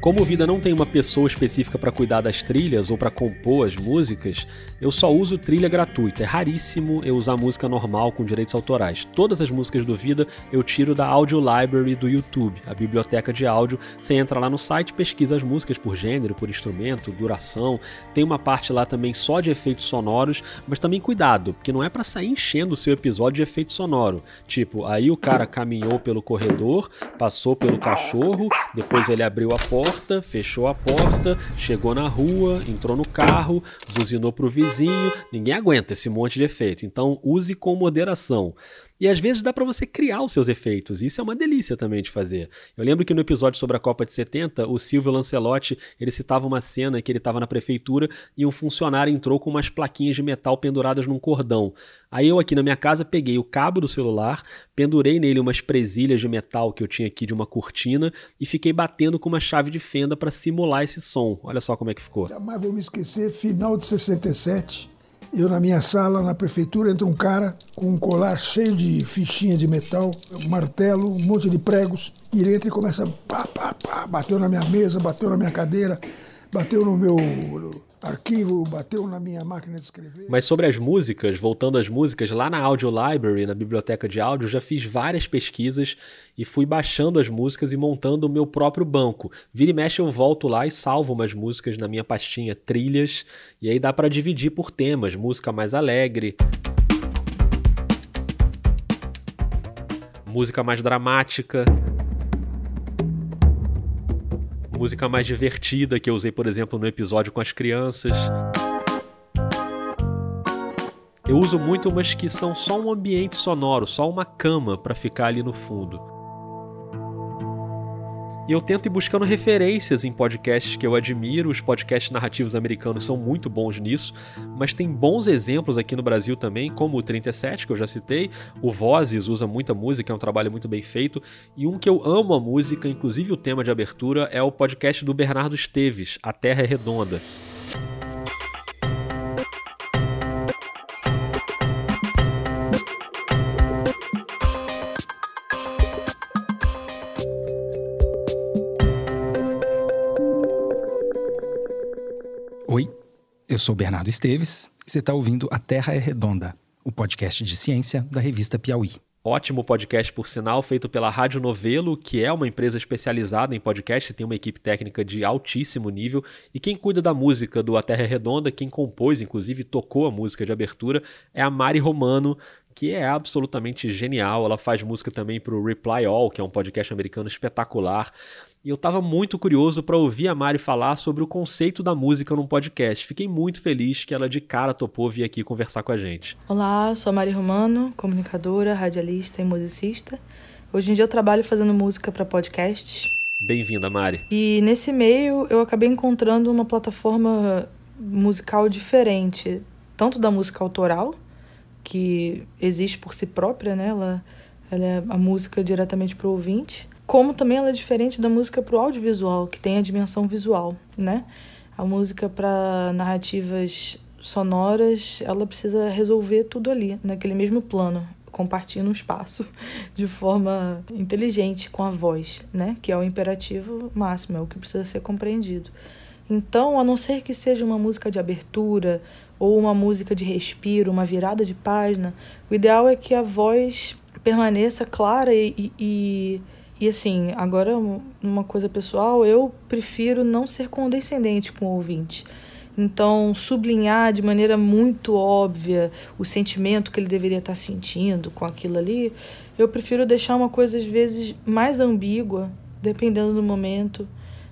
Como o Vida não tem uma pessoa específica para cuidar das trilhas ou para compor as músicas, eu só uso trilha gratuita. É raríssimo eu usar música normal com direitos autorais. Todas as músicas do Vida eu tiro da Audio Library do YouTube, a biblioteca de áudio. Você entra lá no site, pesquisa as músicas por gênero, por instrumento, duração. Tem uma parte lá também só de efeitos sonoros, mas também cuidado, porque não é para sair enchendo o seu episódio de efeito sonoro. Tipo, aí o cara caminhou pelo corredor, passou pelo cachorro, depois ele abriu a porta fechou a porta, chegou na rua, entrou no carro, buzinou pro vizinho. Ninguém aguenta esse monte de efeito. Então use com moderação. E às vezes dá para você criar os seus efeitos. Isso é uma delícia também de fazer. Eu lembro que no episódio sobre a Copa de 70, o Silvio Lancelotti, ele citava uma cena que ele estava na prefeitura e um funcionário entrou com umas plaquinhas de metal penduradas num cordão. Aí eu aqui na minha casa peguei o cabo do celular, pendurei nele umas presilhas de metal que eu tinha aqui de uma cortina e fiquei batendo com uma chave de fenda para simular esse som. Olha só como é que ficou. Jamais vou me esquecer, final de 67, eu, na minha sala, na prefeitura, entra um cara com um colar cheio de fichinha de metal, um martelo, um monte de pregos, e ele entra e começa pá, pá, pá, bateu na minha mesa, bateu na minha cadeira, bateu no meu arquivo, bateu na minha máquina de escrever. Mas sobre as músicas, voltando às músicas, lá na Audio Library, na biblioteca de áudio, já fiz várias pesquisas e fui baixando as músicas e montando o meu próprio banco. Vira e mexe eu volto lá e salvo umas músicas na minha pastinha trilhas, e aí dá para dividir por temas, música mais alegre, música mais dramática, música mais divertida que eu usei, por exemplo, no episódio com as crianças. Eu uso muito umas que são só um ambiente sonoro, só uma cama para ficar ali no fundo. E eu tento ir buscando referências em podcasts que eu admiro. Os podcasts narrativos americanos são muito bons nisso, mas tem bons exemplos aqui no Brasil também, como o 37, que eu já citei. O Vozes usa muita música, é um trabalho muito bem feito. E um que eu amo a música, inclusive o tema de abertura, é o podcast do Bernardo Esteves, A Terra é Redonda. Eu sou Bernardo Esteves e você está ouvindo A Terra é Redonda, o podcast de ciência da revista Piauí. Ótimo podcast, por sinal, feito pela Rádio Novelo, que é uma empresa especializada em podcast, tem uma equipe técnica de altíssimo nível. E quem cuida da música do A Terra é Redonda, quem compôs, inclusive tocou a música de abertura, é a Mari Romano, que é absolutamente genial. Ela faz música também para o Reply All, que é um podcast americano espetacular. E eu estava muito curioso para ouvir a Mari falar sobre o conceito da música num podcast. Fiquei muito feliz que ela de cara topou vir aqui conversar com a gente. Olá, sou a Mari Romano, comunicadora, radialista e musicista. Hoje em dia eu trabalho fazendo música para podcasts. Bem-vinda, Mari. E nesse meio eu acabei encontrando uma plataforma musical diferente, tanto da música autoral, que existe por si própria, né? Ela, ela é a música diretamente para o ouvinte, como também ela é diferente da música para o audiovisual, que tem a dimensão visual, né? A música para narrativas sonoras, ela precisa resolver tudo ali, naquele mesmo plano, compartilhando um espaço de forma inteligente com a voz, né? Que é o imperativo máximo, é o que precisa ser compreendido. Então, a não ser que seja uma música de abertura ou uma música de respiro, uma virada de página, o ideal é que a voz permaneça clara e, e, e assim, agora uma coisa pessoal, eu prefiro não ser condescendente com o ouvinte. Então, sublinhar de maneira muito óbvia o sentimento que ele deveria estar sentindo com aquilo ali, eu prefiro deixar uma coisa às vezes mais ambígua, dependendo do momento,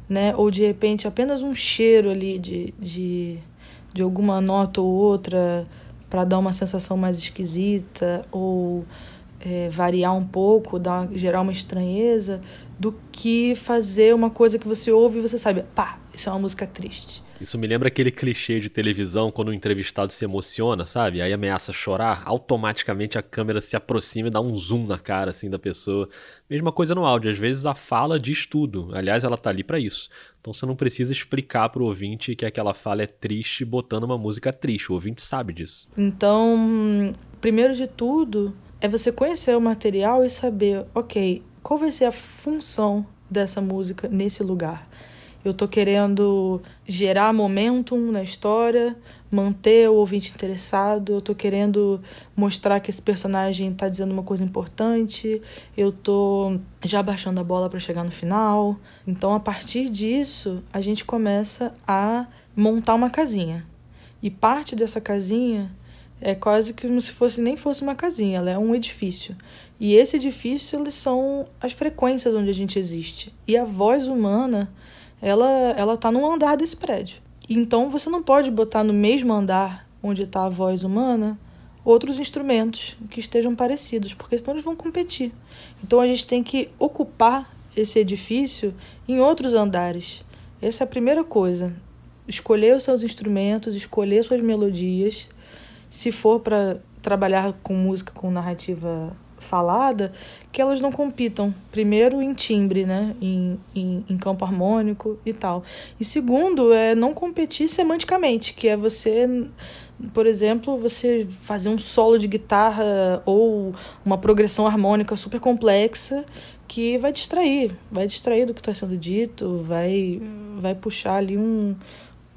né? Ou de repente apenas um cheiro ali de, de, de alguma nota ou outra para dar uma sensação mais esquisita ou é, variar um pouco, dar, gerar uma estranheza, do que fazer uma coisa que você ouve e você sabe, pá, isso é uma música triste. Isso me lembra aquele clichê de televisão quando o entrevistado se emociona, sabe? Aí ameaça chorar, automaticamente a câmera se aproxima e dá um zoom na cara assim da pessoa. Mesma coisa no áudio, às vezes a fala diz tudo. Aliás, ela tá ali para isso. Então você não precisa explicar pro ouvinte que aquela fala é triste botando uma música triste. O ouvinte sabe disso. Então, primeiro de tudo, é você conhecer o material e saber, ok, qual vai ser a função dessa música nesse lugar. Eu tô querendo gerar momentum na história, manter o ouvinte interessado, eu tô querendo mostrar que esse personagem tá dizendo uma coisa importante, eu tô já baixando a bola para chegar no final. Então, a partir disso, a gente começa a montar uma casinha. E parte dessa casinha é quase como se fosse nem fosse uma casinha, ela é um edifício. E esse edifício eles são as frequências onde a gente existe. E a voz humana, ela ela tá no andar desse prédio. Então você não pode botar no mesmo andar onde está a voz humana outros instrumentos que estejam parecidos, porque senão eles vão competir. Então a gente tem que ocupar esse edifício em outros andares. Essa é a primeira coisa. Escolher os seus instrumentos, escolher suas melodias. Se for para trabalhar com música com narrativa falada, que elas não compitam, primeiro em timbre, né, em, em, em, campo harmônico e tal. E segundo, é não competir semanticamente, que é você, por exemplo, você fazer um solo de guitarra ou uma progressão harmônica super complexa que vai distrair, vai distrair do que está sendo dito, vai, vai puxar ali um,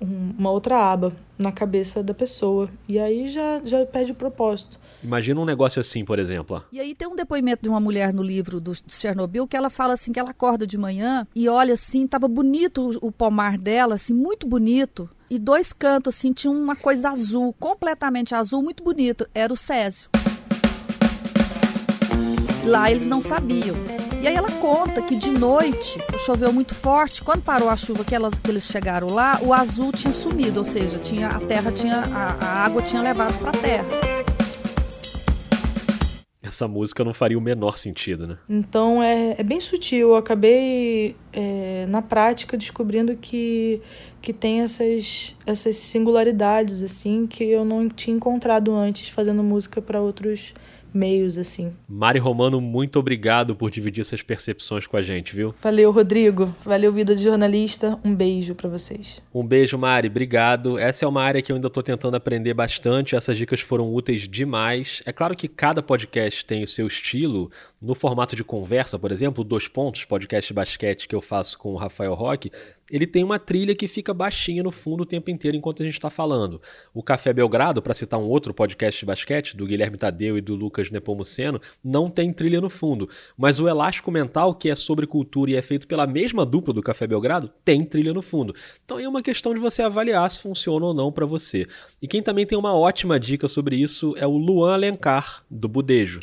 uma outra aba na cabeça da pessoa. E aí já, já perde o propósito. Imagina um negócio assim, por exemplo. E aí tem um depoimento de uma mulher no livro do Chernobyl que ela fala assim que ela acorda de manhã e olha assim, tava bonito o, o pomar dela, assim, muito bonito. E dois cantos, assim, tinha uma coisa azul, completamente azul, muito bonito. Era o Césio. Lá eles não sabiam. E aí ela conta que de noite choveu muito forte. Quando parou a chuva que, elas, que eles chegaram lá, o azul tinha sumido, ou seja, tinha, a terra tinha. A, a água tinha levado para a terra. Essa música não faria o menor sentido, né? Então é, é bem sutil. Eu acabei, é, na prática, descobrindo que, que tem essas, essas singularidades, assim, que eu não tinha encontrado antes fazendo música para outros meios, assim. Mari Romano, muito obrigado por dividir essas percepções com a gente, viu? Valeu, Rodrigo. Valeu, vida de jornalista. Um beijo para vocês. Um beijo, Mari. Obrigado. Essa é uma área que eu ainda tô tentando aprender bastante. Essas dicas foram úteis demais. É claro que cada podcast tem o seu estilo. No formato de conversa, por exemplo, Dois Pontos, podcast de basquete que eu faço com o Rafael Roque, ele tem uma trilha que fica baixinha no fundo o tempo inteiro enquanto a gente está falando. O Café Belgrado, para citar um outro podcast de basquete, do Guilherme Tadeu e do Lucas Nepomuceno, não tem trilha no fundo. Mas o Elástico Mental, que é sobre cultura e é feito pela mesma dupla do Café Belgrado, tem trilha no fundo. Então é uma questão de você avaliar se funciona ou não para você. E quem também tem uma ótima dica sobre isso é o Luan Alencar, do Budejo.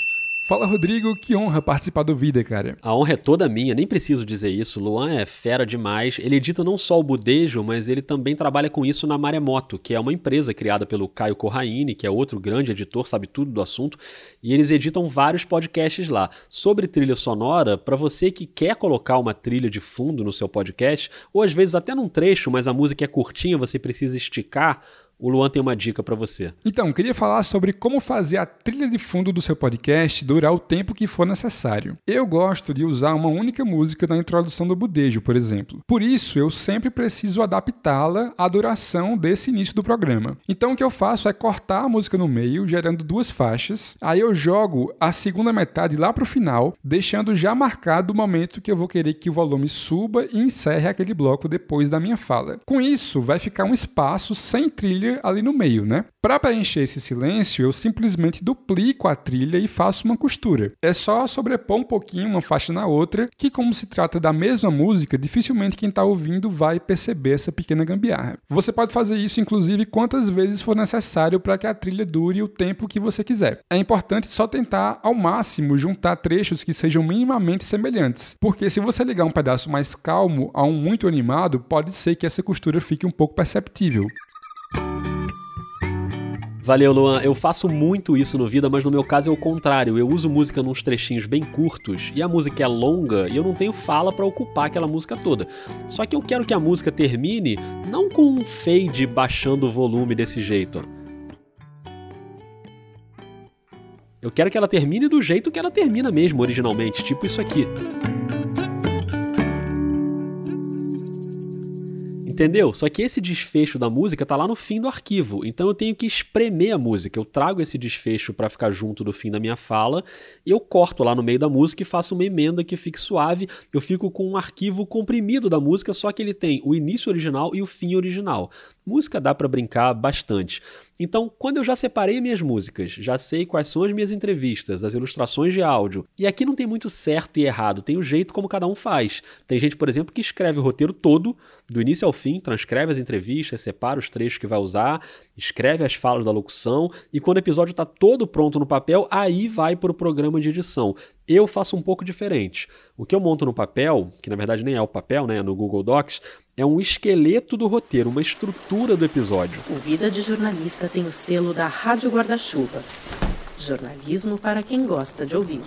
Fala, Rodrigo, que honra participar do Vida, cara. A honra é toda minha, nem preciso dizer isso. Luan é fera demais. Ele edita não só o Budejo, mas ele também trabalha com isso na Maremoto, que é uma empresa criada pelo Caio Corraine, que é outro grande editor, sabe tudo do assunto. E eles editam vários podcasts lá. Sobre trilha sonora, para você que quer colocar uma trilha de fundo no seu podcast, ou às vezes até num trecho, mas a música é curtinha, você precisa esticar o Luan tem uma dica para você. Então, queria falar sobre como fazer a trilha de fundo do seu podcast durar o tempo que for necessário. Eu gosto de usar uma única música na introdução do budejo, por exemplo. Por isso, eu sempre preciso adaptá-la à duração desse início do programa. Então, o que eu faço é cortar a música no meio, gerando duas faixas. Aí eu jogo a segunda metade lá pro final, deixando já marcado o momento que eu vou querer que o volume suba e encerre aquele bloco depois da minha fala. Com isso, vai ficar um espaço sem trilha ali no meio, né? Para preencher esse silêncio, eu simplesmente duplico a trilha e faço uma costura. É só sobrepor um pouquinho uma faixa na outra, que como se trata da mesma música, dificilmente quem está ouvindo vai perceber essa pequena gambiarra. Você pode fazer isso inclusive quantas vezes for necessário para que a trilha dure o tempo que você quiser. É importante só tentar ao máximo juntar trechos que sejam minimamente semelhantes, porque se você ligar um pedaço mais calmo a um muito animado, pode ser que essa costura fique um pouco perceptível. Valeu, Luan. Eu faço muito isso no vida, mas no meu caso é o contrário. Eu uso música nos trechinhos bem curtos e a música é longa e eu não tenho fala para ocupar aquela música toda. Só que eu quero que a música termine não com um fade baixando o volume desse jeito. Eu quero que ela termine do jeito que ela termina mesmo originalmente, tipo isso aqui. Entendeu? Só que esse desfecho da música tá lá no fim do arquivo. Então eu tenho que espremer a música. Eu trago esse desfecho para ficar junto do fim da minha fala. E eu corto lá no meio da música e faço uma emenda que fique suave. Eu fico com um arquivo comprimido da música, só que ele tem o início original e o fim original. Música dá para brincar bastante. Então, quando eu já separei minhas músicas, já sei quais são as minhas entrevistas, as ilustrações de áudio, e aqui não tem muito certo e errado, tem o jeito como cada um faz. Tem gente, por exemplo, que escreve o roteiro todo, do início ao fim, transcreve as entrevistas, separa os trechos que vai usar, escreve as falas da locução, e quando o episódio está todo pronto no papel, aí vai para o programa de edição. Eu faço um pouco diferente. O que eu monto no papel, que na verdade nem é o papel, né, é no Google Docs, é um esqueleto do roteiro, uma estrutura do episódio. O Vida de Jornalista tem o selo da Rádio Guarda-Chuva. Jornalismo para quem gosta de ouvir.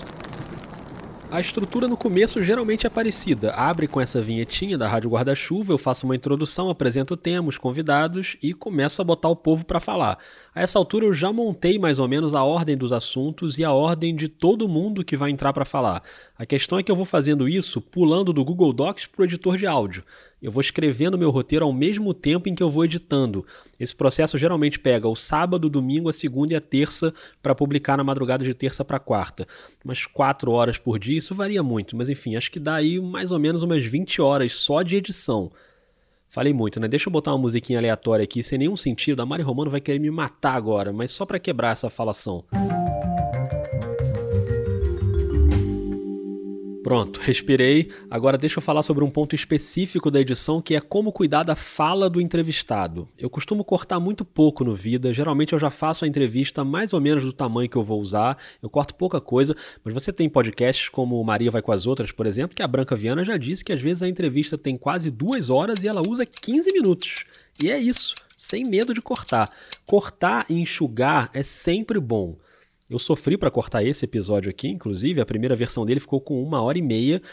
A estrutura no começo geralmente é parecida. Abre com essa vinhetinha da Rádio Guarda-Chuva, eu faço uma introdução, apresento temas, convidados e começo a botar o povo para falar. A essa altura eu já montei mais ou menos a ordem dos assuntos e a ordem de todo mundo que vai entrar para falar. A questão é que eu vou fazendo isso pulando do Google Docs para o editor de áudio. Eu vou escrevendo meu roteiro ao mesmo tempo em que eu vou editando. Esse processo geralmente pega o sábado, domingo, a segunda e a terça para publicar na madrugada de terça para quarta. Umas 4 horas por dia, isso varia muito, mas enfim, acho que dá aí mais ou menos umas 20 horas só de edição. Falei muito, né? Deixa eu botar uma musiquinha aleatória aqui, sem nenhum sentido. A Mari Romano vai querer me matar agora, mas só para quebrar essa falação. Pronto, respirei. Agora deixa eu falar sobre um ponto específico da edição que é como cuidar da fala do entrevistado. Eu costumo cortar muito pouco no Vida, geralmente eu já faço a entrevista mais ou menos do tamanho que eu vou usar, eu corto pouca coisa, mas você tem podcasts como Maria Vai com as Outras, por exemplo, que a Branca Viana já disse que às vezes a entrevista tem quase duas horas e ela usa 15 minutos. E é isso, sem medo de cortar. Cortar e enxugar é sempre bom. Eu sofri para cortar esse episódio aqui, inclusive, a primeira versão dele ficou com uma hora e meia.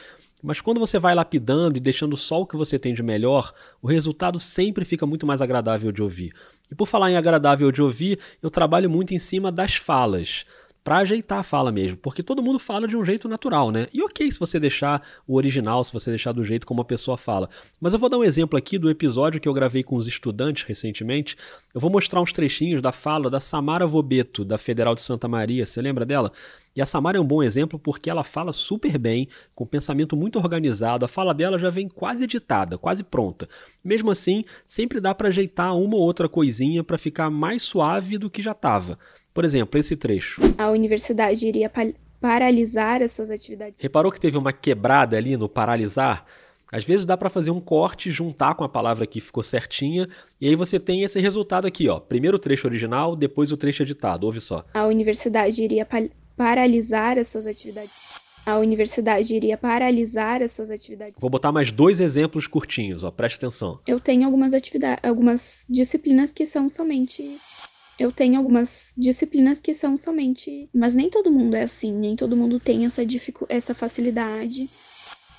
Mas quando você vai lapidando e deixando só o que você tem de melhor, o resultado sempre fica muito mais agradável de ouvir. E por falar em agradável de ouvir, eu trabalho muito em cima das falas para ajeitar a fala mesmo, porque todo mundo fala de um jeito natural, né? E ok se você deixar o original, se você deixar do jeito como a pessoa fala. Mas eu vou dar um exemplo aqui do episódio que eu gravei com os estudantes recentemente. Eu vou mostrar uns trechinhos da fala da Samara Vobeto, da Federal de Santa Maria. Você lembra dela? E a Samara é um bom exemplo porque ela fala super bem, com pensamento muito organizado. A fala dela já vem quase editada, quase pronta. Mesmo assim, sempre dá para ajeitar uma ou outra coisinha para ficar mais suave do que já estava. Por exemplo, esse trecho. A universidade iria paralisar as suas atividades. Reparou que teve uma quebrada ali no paralisar? Às vezes dá para fazer um corte, juntar com a palavra que ficou certinha, e aí você tem esse resultado aqui, ó. Primeiro o trecho original, depois o trecho editado. Ouve só. A universidade iria paralisar as suas atividades. A universidade iria paralisar as suas atividades. Vou botar mais dois exemplos curtinhos, ó. Preste atenção. Eu tenho algumas atividades, algumas disciplinas que são somente eu tenho algumas disciplinas que são somente. Mas nem todo mundo é assim, nem todo mundo tem essa, dificu... essa facilidade.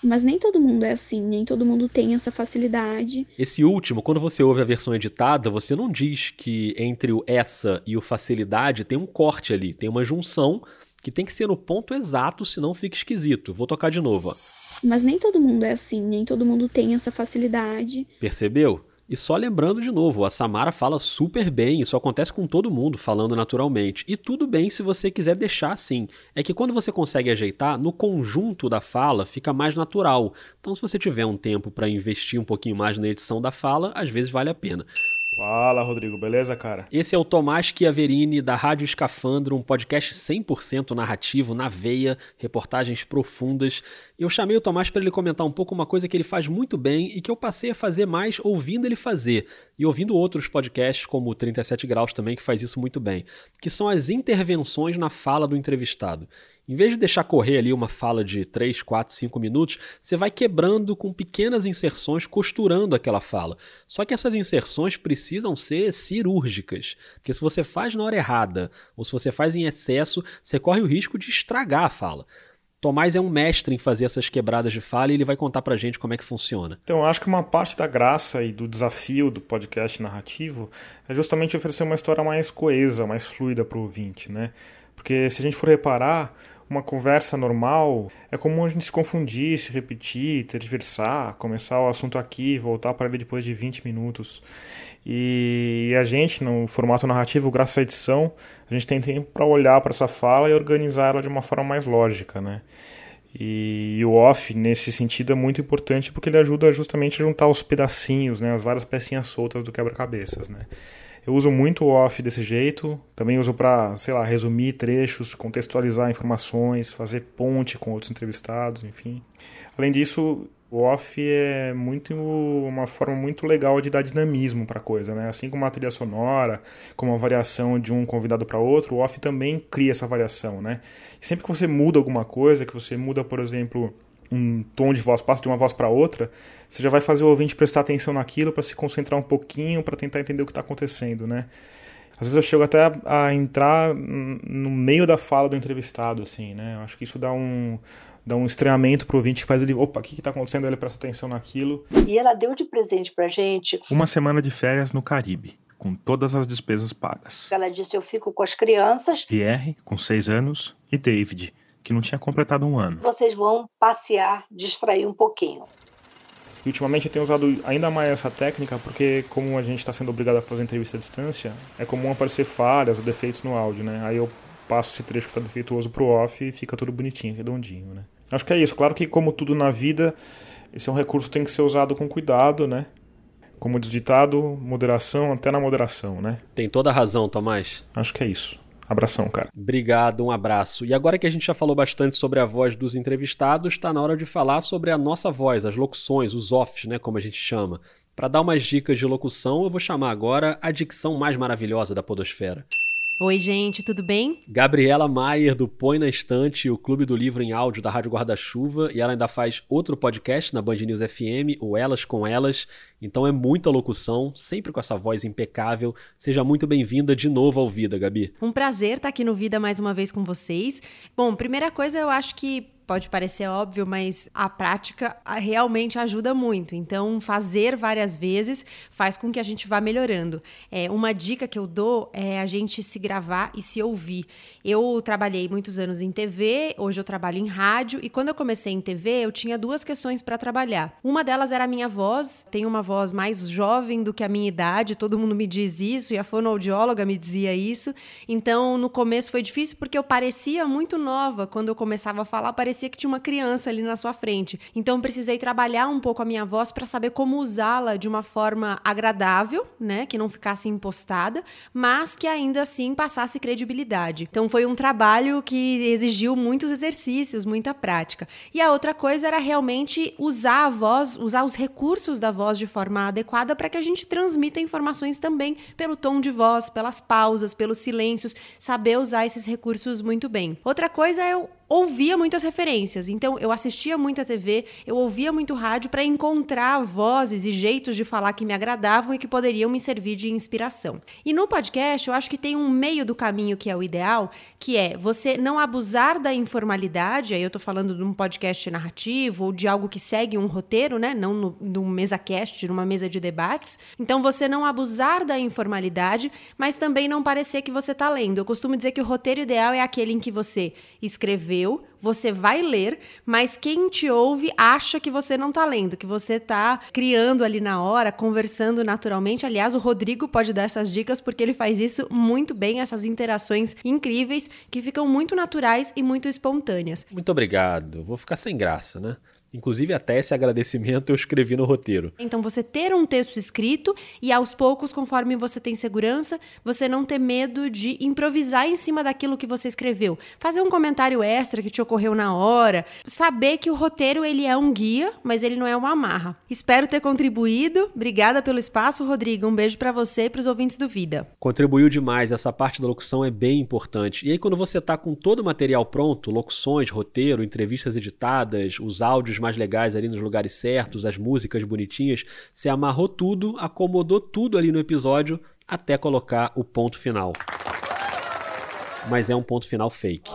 Mas nem todo mundo é assim, nem todo mundo tem essa facilidade. Esse último, quando você ouve a versão editada, você não diz que entre o essa e o facilidade tem um corte ali, tem uma junção que tem que ser no ponto exato, senão fica esquisito. Vou tocar de novo. Ó. Mas nem todo mundo é assim, nem todo mundo tem essa facilidade. Percebeu? E só lembrando de novo, a Samara fala super bem, isso acontece com todo mundo falando naturalmente. E tudo bem se você quiser deixar assim. É que quando você consegue ajeitar, no conjunto da fala fica mais natural. Então, se você tiver um tempo para investir um pouquinho mais na edição da fala, às vezes vale a pena. Fala, Rodrigo, beleza, cara? Esse é o Tomás Chiaverini, da Rádio Escafandro, um podcast 100% narrativo, na veia, reportagens profundas. Eu chamei o Tomás para ele comentar um pouco uma coisa que ele faz muito bem e que eu passei a fazer mais ouvindo ele fazer e ouvindo outros podcasts, como o 37 Graus também, que faz isso muito bem, que são as intervenções na fala do entrevistado. Em vez de deixar correr ali uma fala de 3, 4, 5 minutos, você vai quebrando com pequenas inserções, costurando aquela fala. Só que essas inserções precisam ser cirúrgicas, porque se você faz na hora errada ou se você faz em excesso, você corre o risco de estragar a fala. Tomás é um mestre em fazer essas quebradas de fala e ele vai contar pra gente como é que funciona. Então, acho que uma parte da graça e do desafio do podcast narrativo é justamente oferecer uma história mais coesa, mais fluida pro ouvinte, né? Porque se a gente for reparar, uma conversa normal, é comum a gente se confundir, se repetir, tergiversar, começar o assunto aqui, voltar para ele depois de 20 minutos. E a gente, no formato narrativo, graças à edição, a gente tem tempo para olhar para essa fala e organizar ela de uma forma mais lógica, né? E, e, o off, nesse sentido, é muito importante porque ele ajuda justamente a juntar os pedacinhos, né, as várias pecinhas soltas do quebra-cabeças. Né. Eu uso muito o off desse jeito, também uso para, sei lá, resumir trechos, contextualizar informações, fazer ponte com outros entrevistados, enfim. Além disso, o off é muito uma forma muito legal de dar dinamismo para a coisa, né? Assim como a trilha sonora, como a variação de um convidado para outro, o off também cria essa variação, né? Sempre que você muda alguma coisa, que você muda, por exemplo, um tom de voz, passa de uma voz para outra, você já vai fazer o ouvinte prestar atenção naquilo para se concentrar um pouquinho, para tentar entender o que está acontecendo, né? Às vezes eu chego até a, a entrar no meio da fala do entrevistado, assim, né? Eu acho que isso dá um dá um estranhamento pro ouvinte que faz ele, opa, o que, que tá acontecendo? Ele presta atenção naquilo. E ela deu de presente pra gente uma semana de férias no Caribe, com todas as despesas pagas. Ela disse: Eu fico com as crianças. Pierre, com seis anos, e David, que não tinha completado um ano. Vocês vão passear, distrair um pouquinho. E ultimamente eu tenho usado ainda mais essa técnica porque, como a gente está sendo obrigado a fazer entrevista à distância, é comum aparecer falhas ou defeitos no áudio, né? Aí eu passo esse trecho que está defeituoso pro off e fica tudo bonitinho, redondinho, né? Acho que é isso. Claro que, como tudo na vida, esse é um recurso que tem que ser usado com cuidado, né? Como diz ditado, moderação até na moderação, né? Tem toda a razão, Tomás. Acho que é isso. Abração, cara. Obrigado, um abraço. E agora que a gente já falou bastante sobre a voz dos entrevistados, está na hora de falar sobre a nossa voz, as locuções, os offs, né, como a gente chama. Para dar umas dicas de locução, eu vou chamar agora a dicção mais maravilhosa da podosfera. Oi, gente, tudo bem? Gabriela Maier, do Põe na Estante, o Clube do Livro em Áudio da Rádio Guarda-Chuva, e ela ainda faz outro podcast na Band News FM, o Elas com Elas. Então é muita locução, sempre com essa voz impecável. Seja muito bem-vinda de novo ao Vida, Gabi. Um prazer estar aqui no Vida mais uma vez com vocês. Bom, primeira coisa, eu acho que pode parecer óbvio, mas a prática realmente ajuda muito. Então, fazer várias vezes faz com que a gente vá melhorando. É, uma dica que eu dou é a gente se gravar e se ouvir. Eu trabalhei muitos anos em TV, hoje eu trabalho em rádio, e quando eu comecei em TV, eu tinha duas questões para trabalhar. Uma delas era a minha voz, tenho uma voz mais jovem do que a minha idade, todo mundo me diz isso, e a fonoaudióloga me dizia isso. Então, no começo foi difícil porque eu parecia muito nova. Quando eu começava a falar, parecia que tinha uma criança ali na sua frente. Então, precisei trabalhar um pouco a minha voz para saber como usá-la de uma forma agradável, né, que não ficasse impostada, mas que ainda assim passasse credibilidade. Então, foi um trabalho que exigiu muitos exercícios, muita prática. E a outra coisa era realmente usar a voz, usar os recursos da voz de forma adequada para que a gente transmita informações também pelo tom de voz, pelas pausas, pelos silêncios, saber usar esses recursos muito bem. Outra coisa é ouvia muitas referências. Então, eu assistia muita TV, eu ouvia muito rádio para encontrar vozes e jeitos de falar que me agradavam e que poderiam me servir de inspiração. E no podcast, eu acho que tem um meio do caminho que é o ideal, que é você não abusar da informalidade. Aí eu tô falando de um podcast narrativo ou de algo que segue um roteiro, né? Não no, num mesa cast, numa mesa de debates. Então, você não abusar da informalidade, mas também não parecer que você tá lendo. Eu costumo dizer que o roteiro ideal é aquele em que você escreveu, eu você vai ler, mas quem te ouve acha que você não está lendo, que você está criando ali na hora, conversando naturalmente. Aliás, o Rodrigo pode dar essas dicas porque ele faz isso muito bem, essas interações incríveis que ficam muito naturais e muito espontâneas. Muito obrigado. Vou ficar sem graça, né? Inclusive, até esse agradecimento eu escrevi no roteiro. Então, você ter um texto escrito e aos poucos, conforme você tem segurança, você não ter medo de improvisar em cima daquilo que você escreveu. Fazer um comentário extra que te ocorreu na hora. Saber que o roteiro ele é um guia, mas ele não é uma amarra. Espero ter contribuído. Obrigada pelo espaço, Rodrigo. Um beijo para você e para os ouvintes do Vida. Contribuiu demais. Essa parte da locução é bem importante. E aí, quando você está com todo o material pronto, locuções, roteiro, entrevistas editadas, os áudios mais legais ali nos lugares certos, as músicas bonitinhas. Você amarrou tudo, acomodou tudo ali no episódio até colocar o ponto final. Mas é um ponto final fake.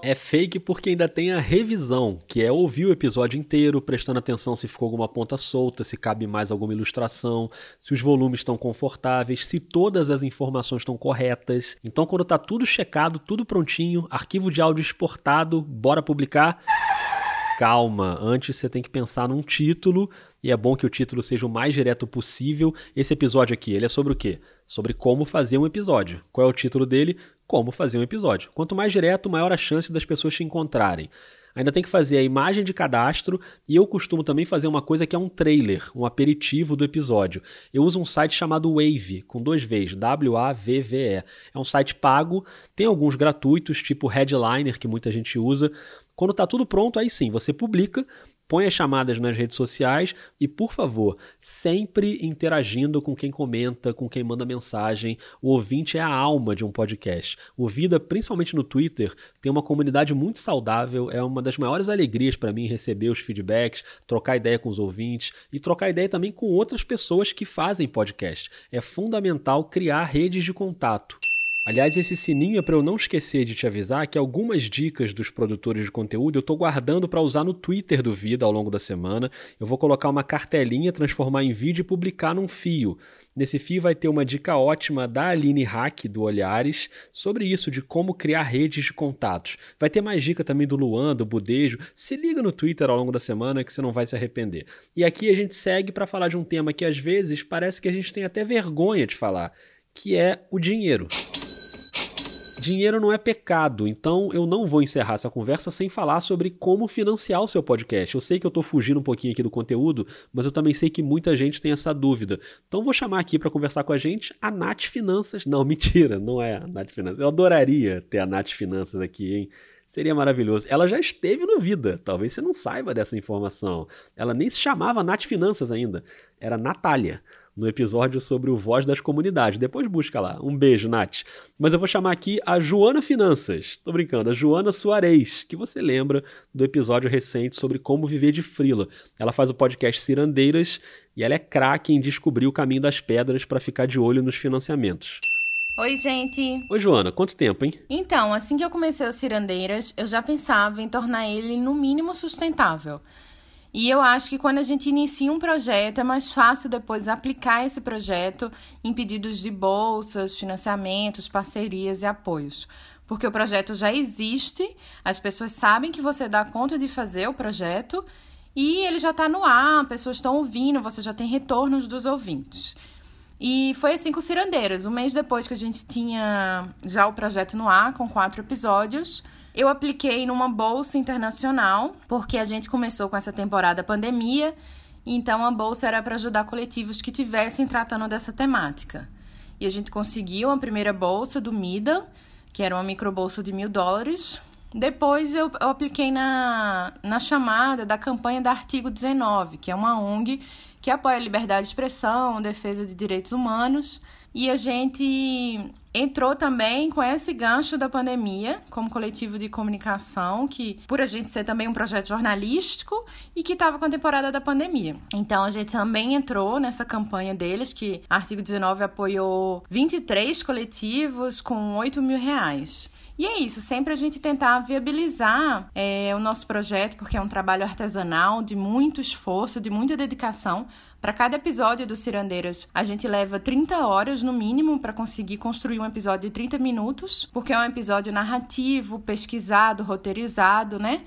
É fake porque ainda tem a revisão, que é ouvir o episódio inteiro, prestando atenção se ficou alguma ponta solta, se cabe mais alguma ilustração, se os volumes estão confortáveis, se todas as informações estão corretas. Então, quando tá tudo checado, tudo prontinho, arquivo de áudio exportado, bora publicar. Calma, antes você tem que pensar num título, e é bom que o título seja o mais direto possível. Esse episódio aqui, ele é sobre o quê? Sobre como fazer um episódio. Qual é o título dele? Como fazer um episódio. Quanto mais direto, maior a chance das pessoas te encontrarem. Ainda tem que fazer a imagem de cadastro e eu costumo também fazer uma coisa que é um trailer, um aperitivo do episódio. Eu uso um site chamado Wave, com dois Vs, W-A-V-V-E. É um site pago, tem alguns gratuitos, tipo Headliner, que muita gente usa. Quando está tudo pronto, aí sim, você publica, põe as chamadas nas redes sociais e, por favor, sempre interagindo com quem comenta, com quem manda mensagem. O ouvinte é a alma de um podcast. O Vida, principalmente no Twitter, tem uma comunidade muito saudável. É uma das maiores alegrias para mim receber os feedbacks, trocar ideia com os ouvintes e trocar ideia também com outras pessoas que fazem podcast. É fundamental criar redes de contato. Aliás, esse sininho é para eu não esquecer de te avisar que algumas dicas dos produtores de conteúdo eu estou guardando para usar no Twitter do Vida ao longo da semana. Eu vou colocar uma cartelinha, transformar em vídeo e publicar num fio. Nesse fio vai ter uma dica ótima da Aline Hack do Olhares sobre isso, de como criar redes de contatos. Vai ter mais dica também do Luan, do Budejo. Se liga no Twitter ao longo da semana que você não vai se arrepender. E aqui a gente segue para falar de um tema que às vezes parece que a gente tem até vergonha de falar, que é o dinheiro. Dinheiro não é pecado, então eu não vou encerrar essa conversa sem falar sobre como financiar o seu podcast. Eu sei que eu estou fugindo um pouquinho aqui do conteúdo, mas eu também sei que muita gente tem essa dúvida. Então vou chamar aqui para conversar com a gente a Nath Finanças. Não, mentira, não é a Nath Finanças. Eu adoraria ter a Nath Finanças aqui, hein? Seria maravilhoso. Ela já esteve no Vida, talvez você não saiba dessa informação. Ela nem se chamava Nath Finanças ainda, era Natália no episódio sobre o Voz das Comunidades. Depois busca lá. Um beijo, Nath. Mas eu vou chamar aqui a Joana Finanças. Tô brincando, a Joana Soares, que você lembra do episódio recente sobre como viver de frila. Ela faz o podcast Cirandeiras e ela é craque em descobrir o caminho das pedras para ficar de olho nos financiamentos. Oi, gente! Oi, Joana, quanto tempo, hein? Então, assim que eu comecei o Cirandeiras, eu já pensava em tornar ele no mínimo sustentável. E eu acho que quando a gente inicia um projeto, é mais fácil depois aplicar esse projeto em pedidos de bolsas, financiamentos, parcerias e apoios. Porque o projeto já existe, as pessoas sabem que você dá conta de fazer o projeto e ele já está no ar, pessoas estão ouvindo, você já tem retornos dos ouvintes. E foi assim com Cirandeiras. Um mês depois que a gente tinha já o projeto no ar, com quatro episódios, eu apliquei numa bolsa internacional, porque a gente começou com essa temporada pandemia, então a bolsa era para ajudar coletivos que tivessem tratando dessa temática. E a gente conseguiu a primeira bolsa do MIDA, que era uma microbolsa de mil dólares. Depois eu, eu apliquei na, na chamada da campanha da Artigo 19, que é uma ONG que apoia a liberdade de expressão, defesa de direitos humanos. E a gente entrou também com esse gancho da pandemia, como coletivo de comunicação, que por a gente ser também um projeto jornalístico e que estava com a temporada da pandemia. Então a gente também entrou nessa campanha deles, que Artigo 19 apoiou 23 coletivos com 8 mil reais. E é isso, sempre a gente tentar viabilizar é, o nosso projeto, porque é um trabalho artesanal de muito esforço, de muita dedicação. Para cada episódio do Cirandeiras, a gente leva 30 horas no mínimo para conseguir construir um episódio de 30 minutos, porque é um episódio narrativo, pesquisado, roteirizado, né?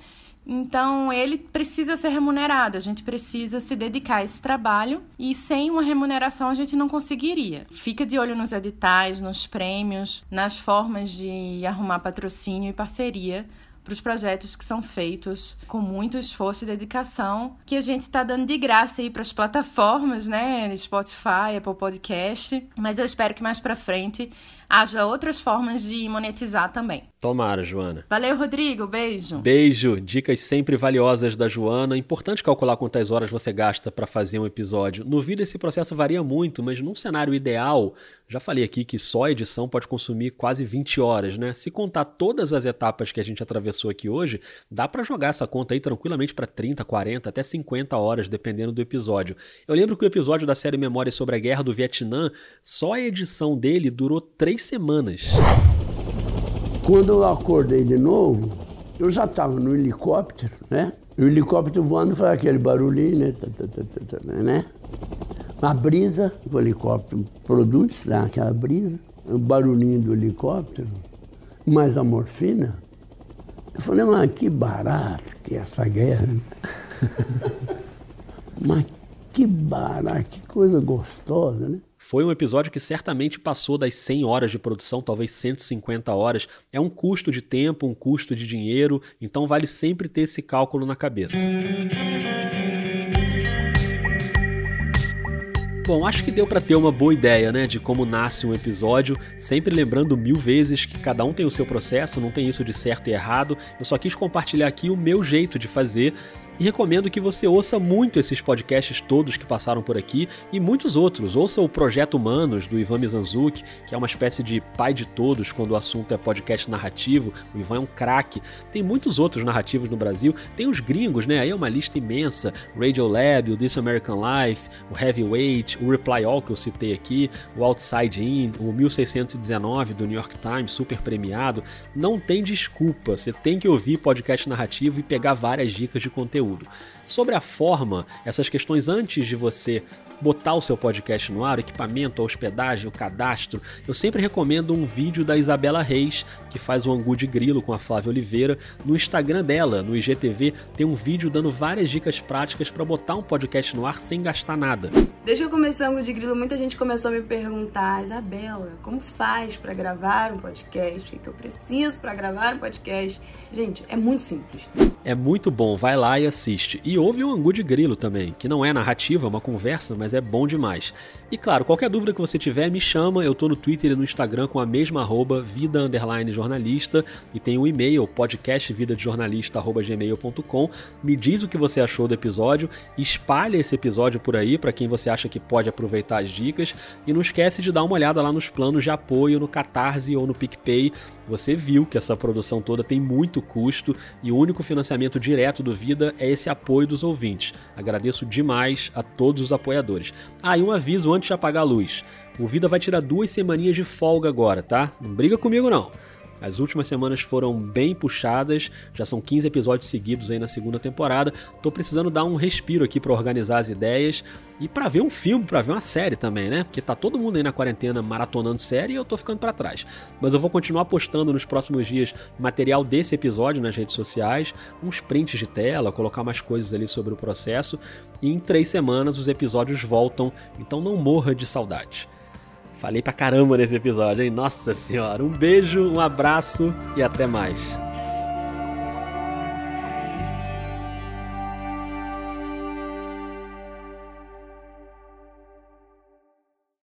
Então, ele precisa ser remunerado, a gente precisa se dedicar a esse trabalho e sem uma remuneração a gente não conseguiria. Fica de olho nos editais, nos prêmios, nas formas de arrumar patrocínio e parceria para os projetos que são feitos com muito esforço e dedicação, que a gente está dando de graça aí para as plataformas, né, Spotify, Apple Podcast, mas eu espero que mais para frente haja outras formas de monetizar também. Tomara, Joana. Valeu, Rodrigo. Beijo. Beijo. Dicas sempre valiosas da Joana. Importante calcular quantas horas você gasta para fazer um episódio. No vídeo esse processo varia muito, mas num cenário ideal, já falei aqui que só a edição pode consumir quase 20 horas, né? Se contar todas as etapas que a gente atravessou aqui hoje, dá para jogar essa conta aí tranquilamente para 30, 40, até 50 horas, dependendo do episódio. Eu lembro que o episódio da série Memórias sobre a Guerra do Vietnã, só a edição dele durou três semanas. Quando eu acordei de novo, Eu já estava no helicóptero, né? O helicóptero voando faz aquele barulhinho, né? Tá, tá, tá, né? A brisa, o helicóptero produz, dá aquela brisa, o barulhinho do helicóptero, mais a morfina. Eu falei, mas que barato que é essa guerra. Né? mas que barato, que coisa gostosa, né? Foi um episódio que certamente passou das 100 horas de produção, talvez 150 horas. É um custo de tempo, um custo de dinheiro, então vale sempre ter esse cálculo na cabeça. Bom, acho que deu para ter uma boa ideia, né, de como nasce um episódio, sempre lembrando mil vezes que cada um tem o seu processo, não tem isso de certo e errado. Eu só quis compartilhar aqui o meu jeito de fazer e recomendo que você ouça muito esses podcasts todos que passaram por aqui e muitos outros. Ouça o Projeto Humanos, do Ivan Mizanzuki, que é uma espécie de pai de todos quando o assunto é podcast narrativo. O Ivan é um craque. Tem muitos outros narrativos no Brasil. Tem os gringos, né? Aí é uma lista imensa. Radio Lab, o This American Life, o Heavyweight, o Reply All que eu citei aqui, o Outside In, o 1619 do New York Times, super premiado. Não tem desculpa. Você tem que ouvir podcast narrativo e pegar várias dicas de conteúdo Sobre a forma, essas questões antes de você botar o seu podcast no ar, o equipamento, a hospedagem, o cadastro, eu sempre recomendo um vídeo da Isabela Reis, que faz o Angu de Grilo com a Flávia Oliveira. No Instagram dela, no IGTV, tem um vídeo dando várias dicas práticas para botar um podcast no ar sem gastar nada. Desde que eu comecei o Angu de Grilo, muita gente começou a me perguntar, Isabela, como faz para gravar um podcast? O que eu preciso para gravar um podcast? Gente, é muito simples. É muito bom, vai lá e assiste. E ouve o Angu de Grilo também, que não é narrativa, é uma conversa, mas é bom demais. E claro, qualquer dúvida que você tiver, me chama. Eu tô no Twitter e no Instagram com a mesma arroba, vida underline jornalista. E tem o um e-mail, podcastvidadejornalista.gmail.com. Me diz o que você achou do episódio. Espalha esse episódio por aí para quem você acha que pode aproveitar as dicas. E não esquece de dar uma olhada lá nos planos de apoio no Catarse ou no PicPay. Você viu que essa produção toda tem muito custo e o único financiamento direto do Vida é esse apoio dos ouvintes. Agradeço demais a todos os apoiadores. Ah, e um aviso antes de apagar a luz. O Vida vai tirar duas semaninhas de folga agora, tá? Não briga comigo não. As últimas semanas foram bem puxadas, já são 15 episódios seguidos aí na segunda temporada. Tô precisando dar um respiro aqui para organizar as ideias e para ver um filme, para ver uma série também, né? Porque tá todo mundo aí na quarentena maratonando série e eu tô ficando para trás. Mas eu vou continuar postando nos próximos dias material desse episódio nas redes sociais, uns prints de tela, colocar mais coisas ali sobre o processo. E em três semanas os episódios voltam, então não morra de saudade. Falei pra caramba nesse episódio, hein? Nossa senhora. Um beijo, um abraço e até mais.